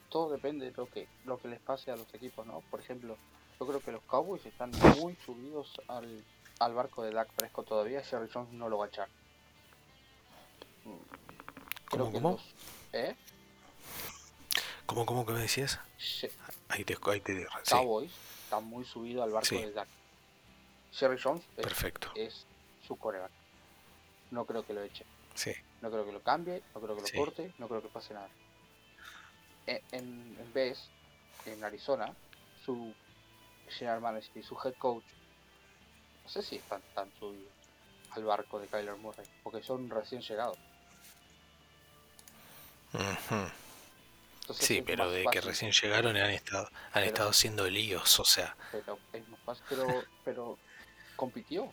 todo depende de lo que, lo que les pase a los equipos, ¿no? Por ejemplo, yo creo que los Cowboys están muy subidos al, al barco de Dak Prescott todavía. Jerry Jones no lo va a echar. Creo
¿Cómo,
que
cómo?
los- ¿Eh?
¿Cómo, cómo que me decías?
She-
Ahí te, ahí te sí,
Cowboys está muy subido al barco
Sí.
de Dak. Jerry Jones es,
perfecto.
es su coreback. No creo que lo eche.
Sí.
No creo que lo cambie, no creo que lo
Sí.
corte, no creo que pase nada. En, en, vez, en Arizona, su general manager y su head coach, no sé si están tan subidos al barco de Kyler Murray, porque son recién llegados. Entonces
Sí, pero de que recién llegaron han estado, han
Pero-
estado haciendo líos, o sea,
Pero es más fácil, pero, pero compitió.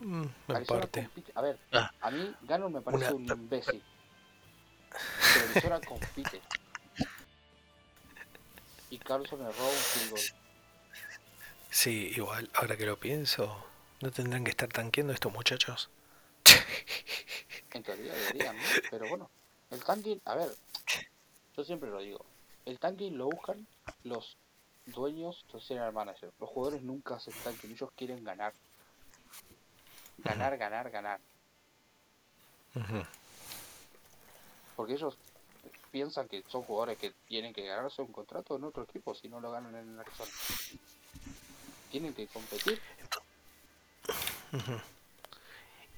Mm, en
Arizona
parte.
compite. A ver,
Ah.
a mí Gannon me parece
Una-
un imbécil. Pero Arizona compite. Y Carlson erró un field goal.
Sí, igual, ahora que lo pienso, ¿no tendrán que estar tanqueando estos muchachos?
En teoría deberían, ¿no? Pero bueno, el tanking, a ver, yo siempre lo digo, el tanking lo buscan los dueños, los general managers. Los jugadores nunca hacen tanking, ellos quieren ganar. Ganar, ganar, ganar. Porque ellos piensan que son jugadores que tienen que ganarse un contrato en otro equipo si no lo ganan en Arizona. Tienen que competir.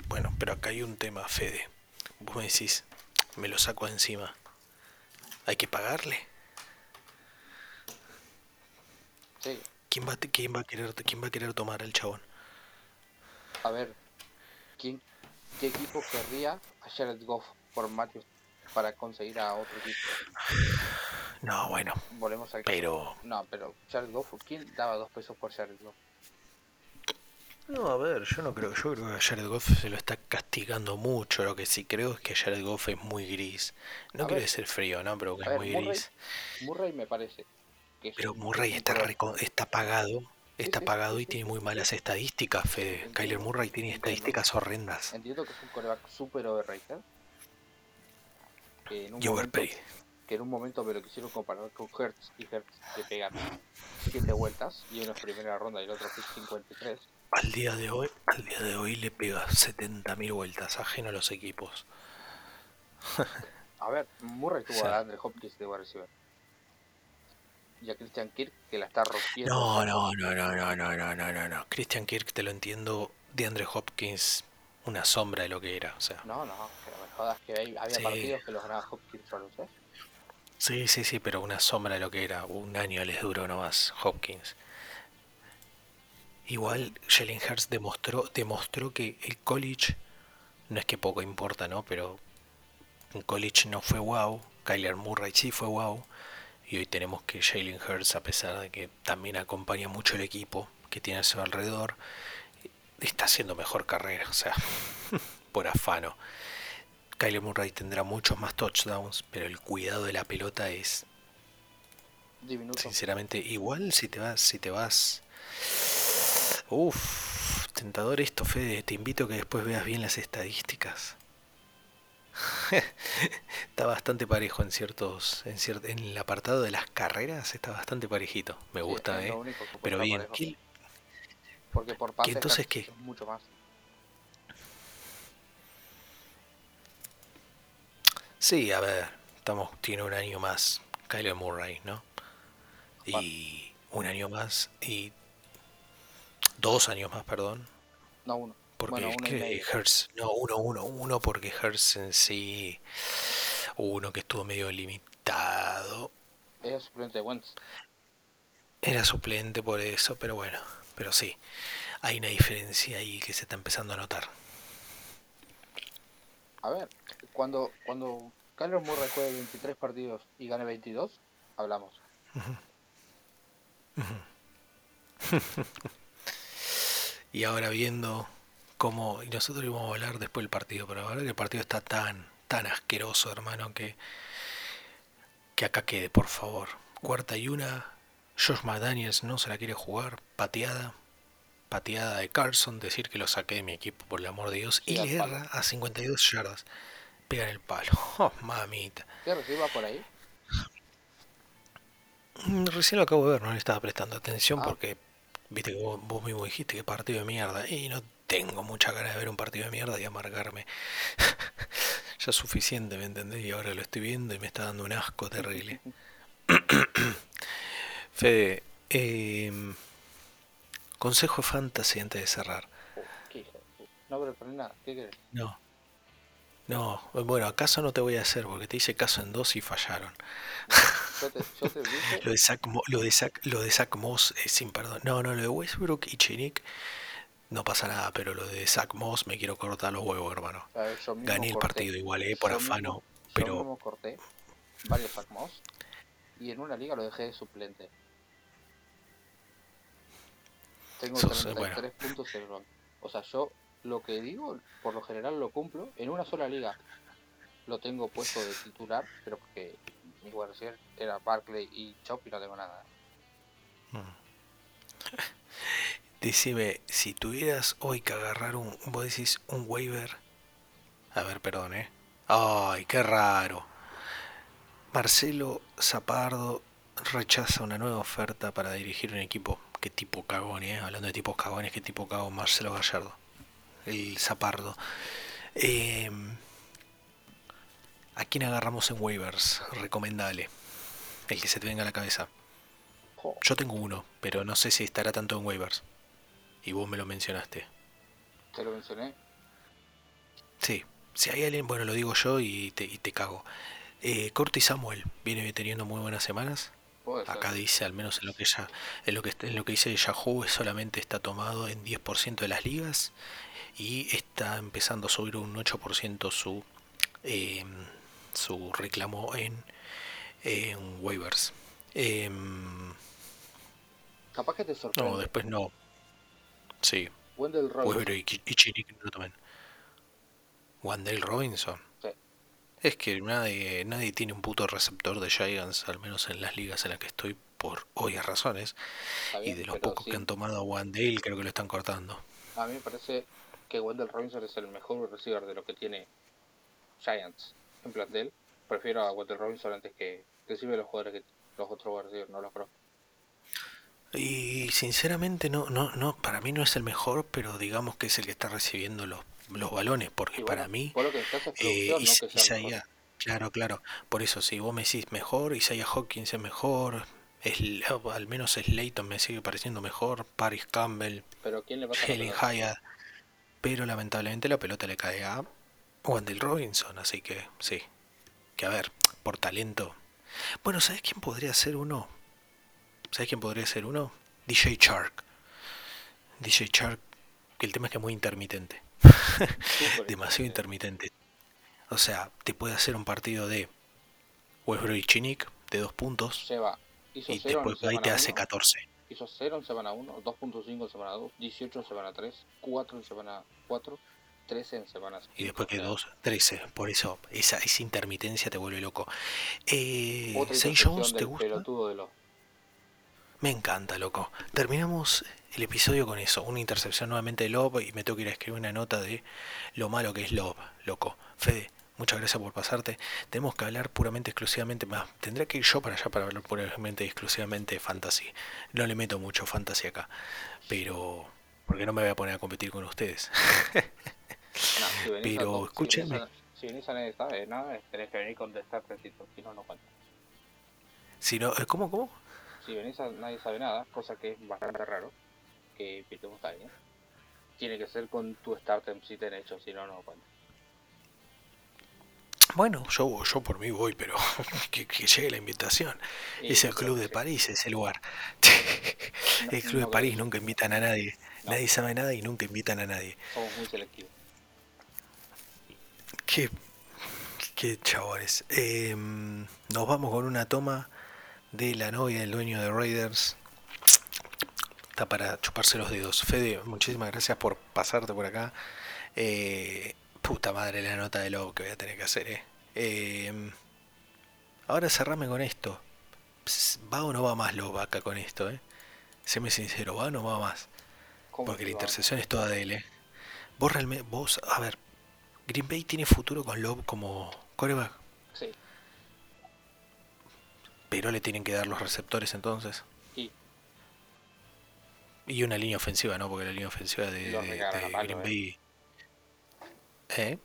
Bueno, pero acá hay un tema, Fede. Vos me decís, me lo saco encima. ¿Hay que pagarle?
Sí,
¿Quién va, quién va a querer, quién va a querer tomar al chabón?
a ver, ¿quién, ¿qué equipo querría a Jared Goff por Matthews para conseguir a otro equipo?
No, bueno,
Volvemos al
pero
No, pero Jared Goff, ¿quién daba dos pesos por Jared Goff?
No, a ver, yo no creo, yo creo que a Jared Goff se lo está castigando mucho. Lo que sí creo es que Jared Goff es muy gris. No
A
quiero
ver,
decir frío, ¿no? Pero que es
ver,
muy
Murray,
gris.
Murray me parece que
Pero Murray está reco- está apagado,
Sí,
está
sí,
y tiene muy malas estadísticas, Fede. Kyler Murray tiene estadísticas horrendas
Entiendo que es un coreback super overrated. Que en un
y
momento,
overpaid.
que en un momento me lo quisieron comparar con Hertz y Hertz le pegan 7 vueltas y uno es primera ronda y el otro es 53.
Al día de hoy, al día de hoy le pega 70.000 vueltas, ajeno a los equipos.
A ver, Murray tuvo
Sí.
a Andre Hopkins de wide receiver. Y a Christian Kirk que la está rompiendo.
No, no, no, no, no, no, no, no, no, no. Christian Kirk, te lo entiendo. De Andre Hopkins, una sombra de lo que era. O sea,
No, no, pero me jodas que hay- había
Sí.
partidos que los ganaba Hopkins solos, ¿eh?
sí, sí, sí, pero una sombra de lo que era. Un año les duró nomás Hopkins. Igual, Jalen Hurts demostró, demostró que el college no es que poco importa, ¿no? Pero en college no fue wow. Kyler Murray sí fue wow. Y hoy tenemos que Jalen Hurts, a pesar de que también acompaña mucho el equipo que tiene a su alrededor, está haciendo mejor carrera. O sea, por afano. Kyler Murray tendrá muchos más touchdowns, pero el cuidado de la pelota es
Diminuto.
sinceramente igual si te vas, si te vas. Uf, tentador esto, Fede. Te invito a que después veas bien las estadísticas. está bastante parejo en ciertos, en cier- en el apartado de las carreras está bastante parejito. Me
Sí,
gusta, eh. Pero bien,
parejo.
¿qué-
Porque por pase
entonces qué?
mucho más.
Sí, a ver, estamos, tiene un año más Kyler Murray, ¿no? Y un año más y dos años más, perdón.
No, uno.
Porque
bueno, uno
que. Hertz, no, uno, uno, uno, porque Hertz en sí, uno que estuvo medio limitado,
Es suplente de Wentz.
era suplente por eso, pero bueno, pero sí, hay una diferencia ahí que se está empezando a notar.
A ver, cuando, cuando Kyler Murray juegue 23 partidos y gane 22, hablamos.
Y ahora viendo cómo, y nosotros íbamos a hablar después del partido, pero ahora que el partido está tan, tan asqueroso, hermano, que, que acá quede, por favor. Cuarta y una, Josh McDaniels no se la quiere jugar, pateada, pateada de Carson, decir que lo saqué de mi equipo, por el amor de Dios, y le erra a 52 yardas. Pega en el palo. Oh, mamita.
¿Qué reciba por ahí?
Mm, Recién lo acabo de ver, no le estaba prestando atención
Ah.
porque viste que vos, vos mismo dijiste que partido de mierda y no tengo mucha ganas de ver un partido de mierda y amargarme. ya es suficiente, ¿me entendés? Y ahora lo estoy viendo y me está dando un asco terrible. Fede, em, consejo fantasy antes de cerrar.
No preparé nada. ¿Qué querés?
No. No, bueno, acaso no te voy a hacer porque te hice caso en dos y fallaron.
Yo te, yo te.
Lo de Zach, lo de Zach- lo de Zach Moss es sin perdón. No, no, lo de Westbrook y Chinik no pasa nada, pero lo de Zach Moss me quiero cortar los huevos, hermano.
ver,
Gané el
corté-
partido igual, eh, por
yo
afano,
mismo- Yo
pero
mismo corté varios Zach Moss y en una liga lo dejé de suplente. Tengo
Sos, eh,
33
bueno.
puntos en rol. O sea, yo lo que digo, por lo general lo cumplo. En una sola liga lo tengo puesto de titular, pero porque mi receiver era Barkley y Chop y no tengo nada.
Decime, si tuvieras hoy que agarrar un, vos decís un waiver, a ver, perdón, eh. Ay, qué raro. Marcelo Zapardo rechaza una nueva oferta para dirigir un equipo. Qué tipo cagón, eh. Hablando de tipos cagones, qué tipo cagón Marcelo Gallardo. El Zapardo. Eh, ¿A quién agarramos en waivers? Recomendable. El que se te venga a la cabeza. Yo tengo uno, pero no sé si estará tanto en waivers. Y vos me lo mencionaste.
te lo mencioné.
Sí, si hay alguien, bueno, lo digo yo y te, y te cago. Eh, Samuel viene teniendo muy buenas semanas. Acá dice, al menos en lo que ya, en lo que en lo que dice Yahoo, solamente está tomado en 10% de las ligas y está empezando a subir un 8% su eh, su reclamo en, en waivers. Em,
Capaz que te sorprende.
no, después no. Sí,
Wendell Robinson.
Weber y, y Chiric no tomen. Wandale Robinson.
Sí.
Es que nadie, nadie tiene un puto receptor de Giants, al menos en las ligas en las que estoy, por obvias razones. Y de los
pero
pocos
sí,
que han tomado a Wandale, creo que lo están cortando.
A mí me parece que Wendell Robinson es el mejor receiver de lo que tiene Giants en plantel. Prefiero a Wendell Robinson antes que recibe los jugadores que los otros receivers, no los conozco.
Y sinceramente no, no, no, para mí no es el mejor, pero digamos que es el que está recibiendo los, los balones, porque para mí Eh,
no
Is-. Isaiah, claro, claro. Por eso, si vos me decís mejor, Isaiah Hawkins es mejor, es, al menos Slayton me sigue pareciendo mejor, Paris Campbell,
Pero ¿quién le pasa la
Helen? Hyatt, pero lamentablemente la pelota le cae a Wendell Robinson, así que sí. Que a ver, por talento. Bueno, ¿sabes quién podría ser uno? ¿Sabes quién podría ser uno? DJ Shark. DJ Shark, que el tema es que es muy intermitente. Demasiado intermitente. O sea, te puede hacer un partido de Westbrook y Chinik de dos puntos
Lleva, hizo
y
0 en
después ahí te hace
1,
14.
hizo 0 en semana 1, 2.5 en semana 2, 18 en semana 3, 4 en semana 4, 13 en semana 5.
Y después que dos, 13. Por eso, esa, esa intermitencia te vuelve loco. Eh,
Otra
Jones, ¿te gusta?
pelotudo de los...
Me encanta, loco. Terminamos el episodio con eso. Una intercepción nuevamente de Love y me tengo que ir a escribir una nota de lo malo que es Love, loco. Fede, muchas gracias por pasarte. Tenemos que hablar puramente, exclusivamente más. Tendré que ir yo para allá para hablar puramente, exclusivamente de fantasy. No le meto mucho fantasy acá. Pero... Porque no me voy a poner a competir con ustedes.
No, si venís a
Pero,
si venís a- Si venís a nadie sabe nada, tenés que venir con Star Trecito, si no, no cuenta.
si no, ¿Cómo, cómo?
Si venís a nadie sabe nada, cosa que es bastante raro, que invitemos a alguien, tiene que ser con tu Startem si tenés hecho, si no, no cuenta.
Bueno, yo, yo por mí voy, pero que, que llegue la invitación. Es el Club de París, ese lugar.
No-
el Club
no
de París nunca invitan a nadie.
No.
Nadie sabe nada y nunca invitan a nadie.
Somos muy selectivos.
Qué, qué chavales. Em, nos vamos con una toma de la novia del dueño de Raiders. Está para chuparse los dedos. Fede, muchísimas gracias por pasarte por acá. Eh, puta madre la nota de Love que voy a tener que hacer, eh. Em, ahora cerrame con esto. ¿Va o no va más Love acá con esto, eh? Séme sincero, ¿va o no va más?
¿Cómo
Porque
que
la intercesión es toda de él, ¿eh? Vos realmente, vos, a ver, Green Bay tiene futuro con Love como coreback,
Sí,
pero le tienen que dar los receptores entonces.
y
Y una línea ofensiva, ¿no? Porque la línea ofensiva de, de- de Green
¿eh?
Bay... ¿Eh?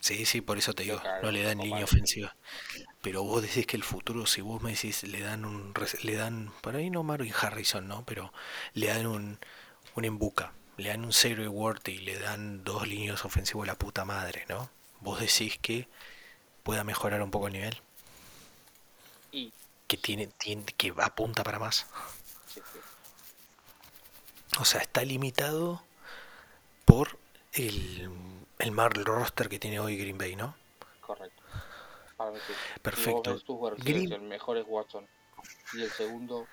Sí, sí, por eso te digo, no le dan línea ofensiva. Pero vos decís que el futuro, si vos me decís, le dan un... Le dan, por ahí no Marvin Harrison, ¿no? Pero le dan un, un embuca, le dan un Zero Word y le dan dos líneas ofensivas a la puta madre, ¿no? Vos decís que pueda mejorar un poco el nivel,
y
que tiene, tiene que apunta para más. O sea, está limitado por el, el mal roster que tiene hoy Green Bay, ¿no?
correcto. Para mí sí.
Perfecto. Green-
el mejor es Watson. Y el segundo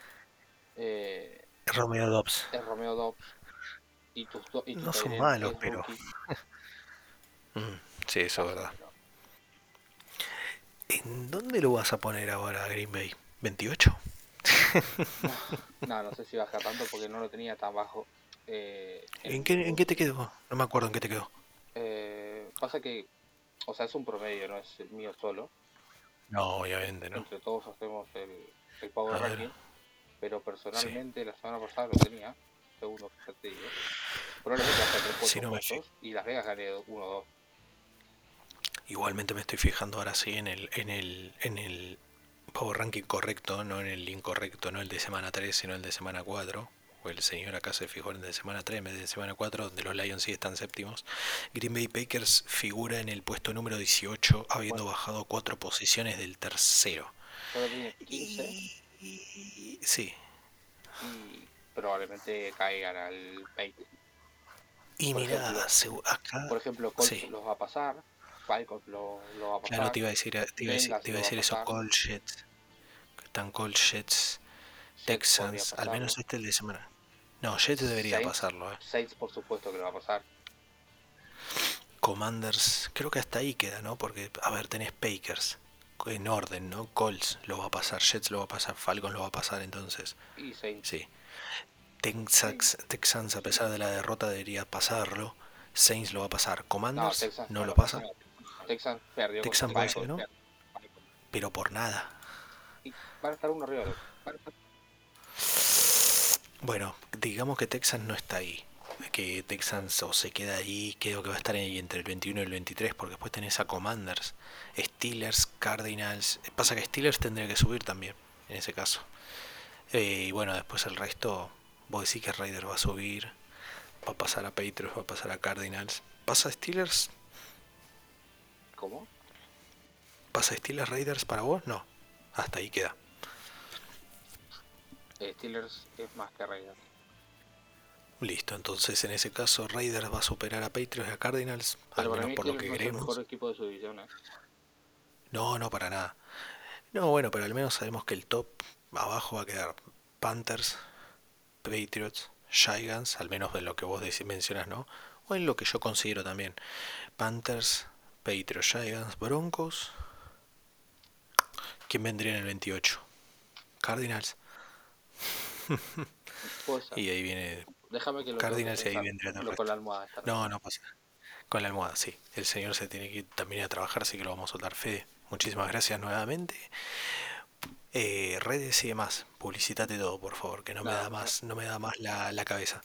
eh,
Romeo Dobbs.
es Romeo Dobbs. Y tus y
No son malos, pero-. Mm, sí, eso es verdad. ¿En dónde lo vas a poner ahora Green Bay? ¿28?
No, no sé si baja tanto porque no lo tenía tan bajo. Eh,
¿En qué, ¿En qué te quedó? No me acuerdo en qué te quedó.
Eh, pasa que, o sea, es un promedio, no es el mío solo.
No, obviamente, ¿no?
Entre todos hacemos el, el Power
A ver.
Ranking. Pero personalmente la semana pasada lo tenía, segundo, te digo. Probablemente hasta tres
Sí, no
puestos y Las Vegas gané 1-2.
Igualmente me estoy fijando ahora sí en el, en el, en el Power Ranking correcto, no en el incorrecto, no el de semana 3, sino el de semana 4. O el señor acá se fijó en el de semana 3 en vez de semana 4, donde los Lions sí están séptimos. Green Bay Packers figura en el puesto número 18, habiendo
Bueno.
bajado cuatro posiciones del tercero.
Solo tiene 15
Y- sí.
y probablemente caigan al 20.
Y
Por
mirá,
ejemplo-
acá.
Por ejemplo, Colts
sí.
los va a pasar, Falcons lo, lo va a pasar.
Claro, te iba a decir, te iba a decir, te iba a decir eso, Jets. que Están Colts, Jets, Texans, al menos este el de semana. No, Jets debería
Saints.
pasarlo, eh.
Saints, por supuesto que lo va a pasar.
Commanders, creo que hasta ahí queda, ¿no? Porque, a ver, tenés Pakers en orden, ¿no? Colts lo va a pasar, Jets lo va a pasar, Falcon lo va a pasar, entonces,
Y Saints.
sí. Texans, Texans, a pesar de la derrota, debería pasarlo. Saints lo va a pasar.
No,
Commanders no lo
pasa.
pasa,
Texans perdió
Texans no.
per-
pero por nada.
Y van a estar uno arriba otro. A
Bueno, digamos que Texans no está ahí. Que Texans o se queda ahí, creo que va a estar ahí entre el 21 y el 23, porque después tenés a Commanders, Steelers, Cardinals. Pasa que Steelers tendría que subir también, en ese caso. Eh, y bueno, después el resto, vos decís que Raiders va a subir, va a pasar a Patriots, va a pasar a Cardinals. ¿Pasa Steelers?
¿Cómo?
¿Pasa Steelers Raiders para vos? No, hasta ahí queda.
Eh, Steelers es más que Raiders.
Listo, entonces en ese caso Raiders va a superar a Patriots y a Cardinals, al
Pero
menos por lo que
no es el
queremos.
mejor equipo de su división. ¿eh?
No, no, para nada. No, bueno, pero al menos sabemos que el top abajo va a quedar Panthers, Patriots, Giants, al menos de lo que vos mencionas, ¿no? O en lo que yo considero también. Panthers, Patriots, Giants, Broncos. ¿Quién vendría en el 28? Cardinals. Y ahí viene...
Déjame que lo
Cardinals y ahí vendría
con la almohada.
No, no pasa. Con la almohada, sí. El señor se tiene que ir también a trabajar, así que lo vamos a soltar. Fede, muchísimas gracias nuevamente. Eh, redes y demás, publicitate todo, por favor, que no me da más, no me da más la, la cabeza.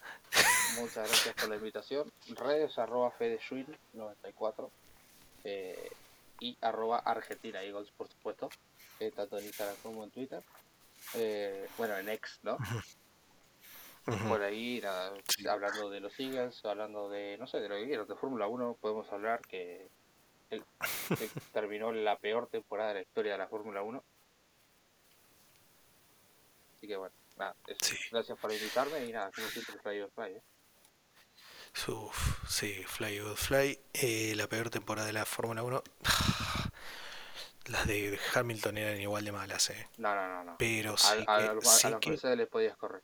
Muchas gracias por la invitación. Redes arroba FedeSchuil94 eh, y arroba Argentina Eagles, por supuesto, eh, tanto en Instagram como en Twitter. Eh, bueno, en X, ¿no? Por ahí, nada, hablando de los Eagles, hablando de, no sé, de lo que quieras, de Fórmula 1, podemos hablar que, el- que terminó la peor temporada de la historia de la Fórmula 1. Así que bueno, nada, eso.
Sí.
gracias por invitarme y nada, como siempre, or Fly, ¿eh?
Uf, sí, Fly Good Fly, eh, la peor temporada de la Fórmula 1. Las de Hamilton eran igual de malas, eh.
No, no, no, no.
Pero sí
a,
que,
a los- a
sí
los
que-
Mercedes les podías correr.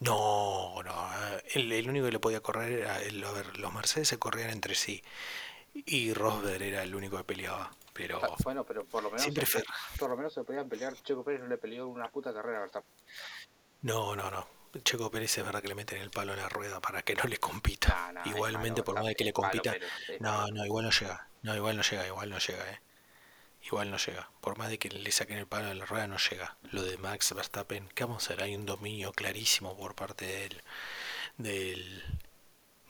No, no, el, el único que le podía correr era el, a ver, los Mercedes se corrían entre sí y Rosberg era el único que peleaba, pero
Ah, Bueno, pero por lo menos
siempre
se, por lo menos se podían pelear. Checo Pérez no le peleó una puta carrera a Verstappen.
no, no, no. Checo Pérez es verdad que le meten el palo en la rueda para que no le compita.
Es
Igualmente, por más de que le compita,
pero
no, no, igual no llega. No, igual no llega, igual no llega, eh. Igual no llega. Por más de que le saquen el palo en la rueda, no llega. Lo de Max Verstappen, ¿qué vamos a hacer? Hay un dominio clarísimo por parte del, del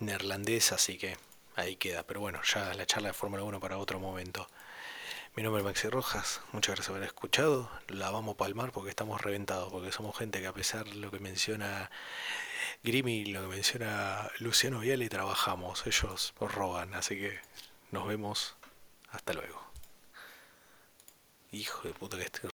neerlandés, así que ahí queda. Pero bueno, ya la charla de Fórmula 1 para otro momento. Mi nombre es Maxi Rojas, muchas gracias por haber escuchado. La vamos a palmar porque estamos reventados, porque somos gente que a pesar de lo que menciona Grimi, lo que menciona Luciano Viale, trabajamos. Ellos nos roban, así que nos vemos. Hasta luego. Hijo de puta que estoy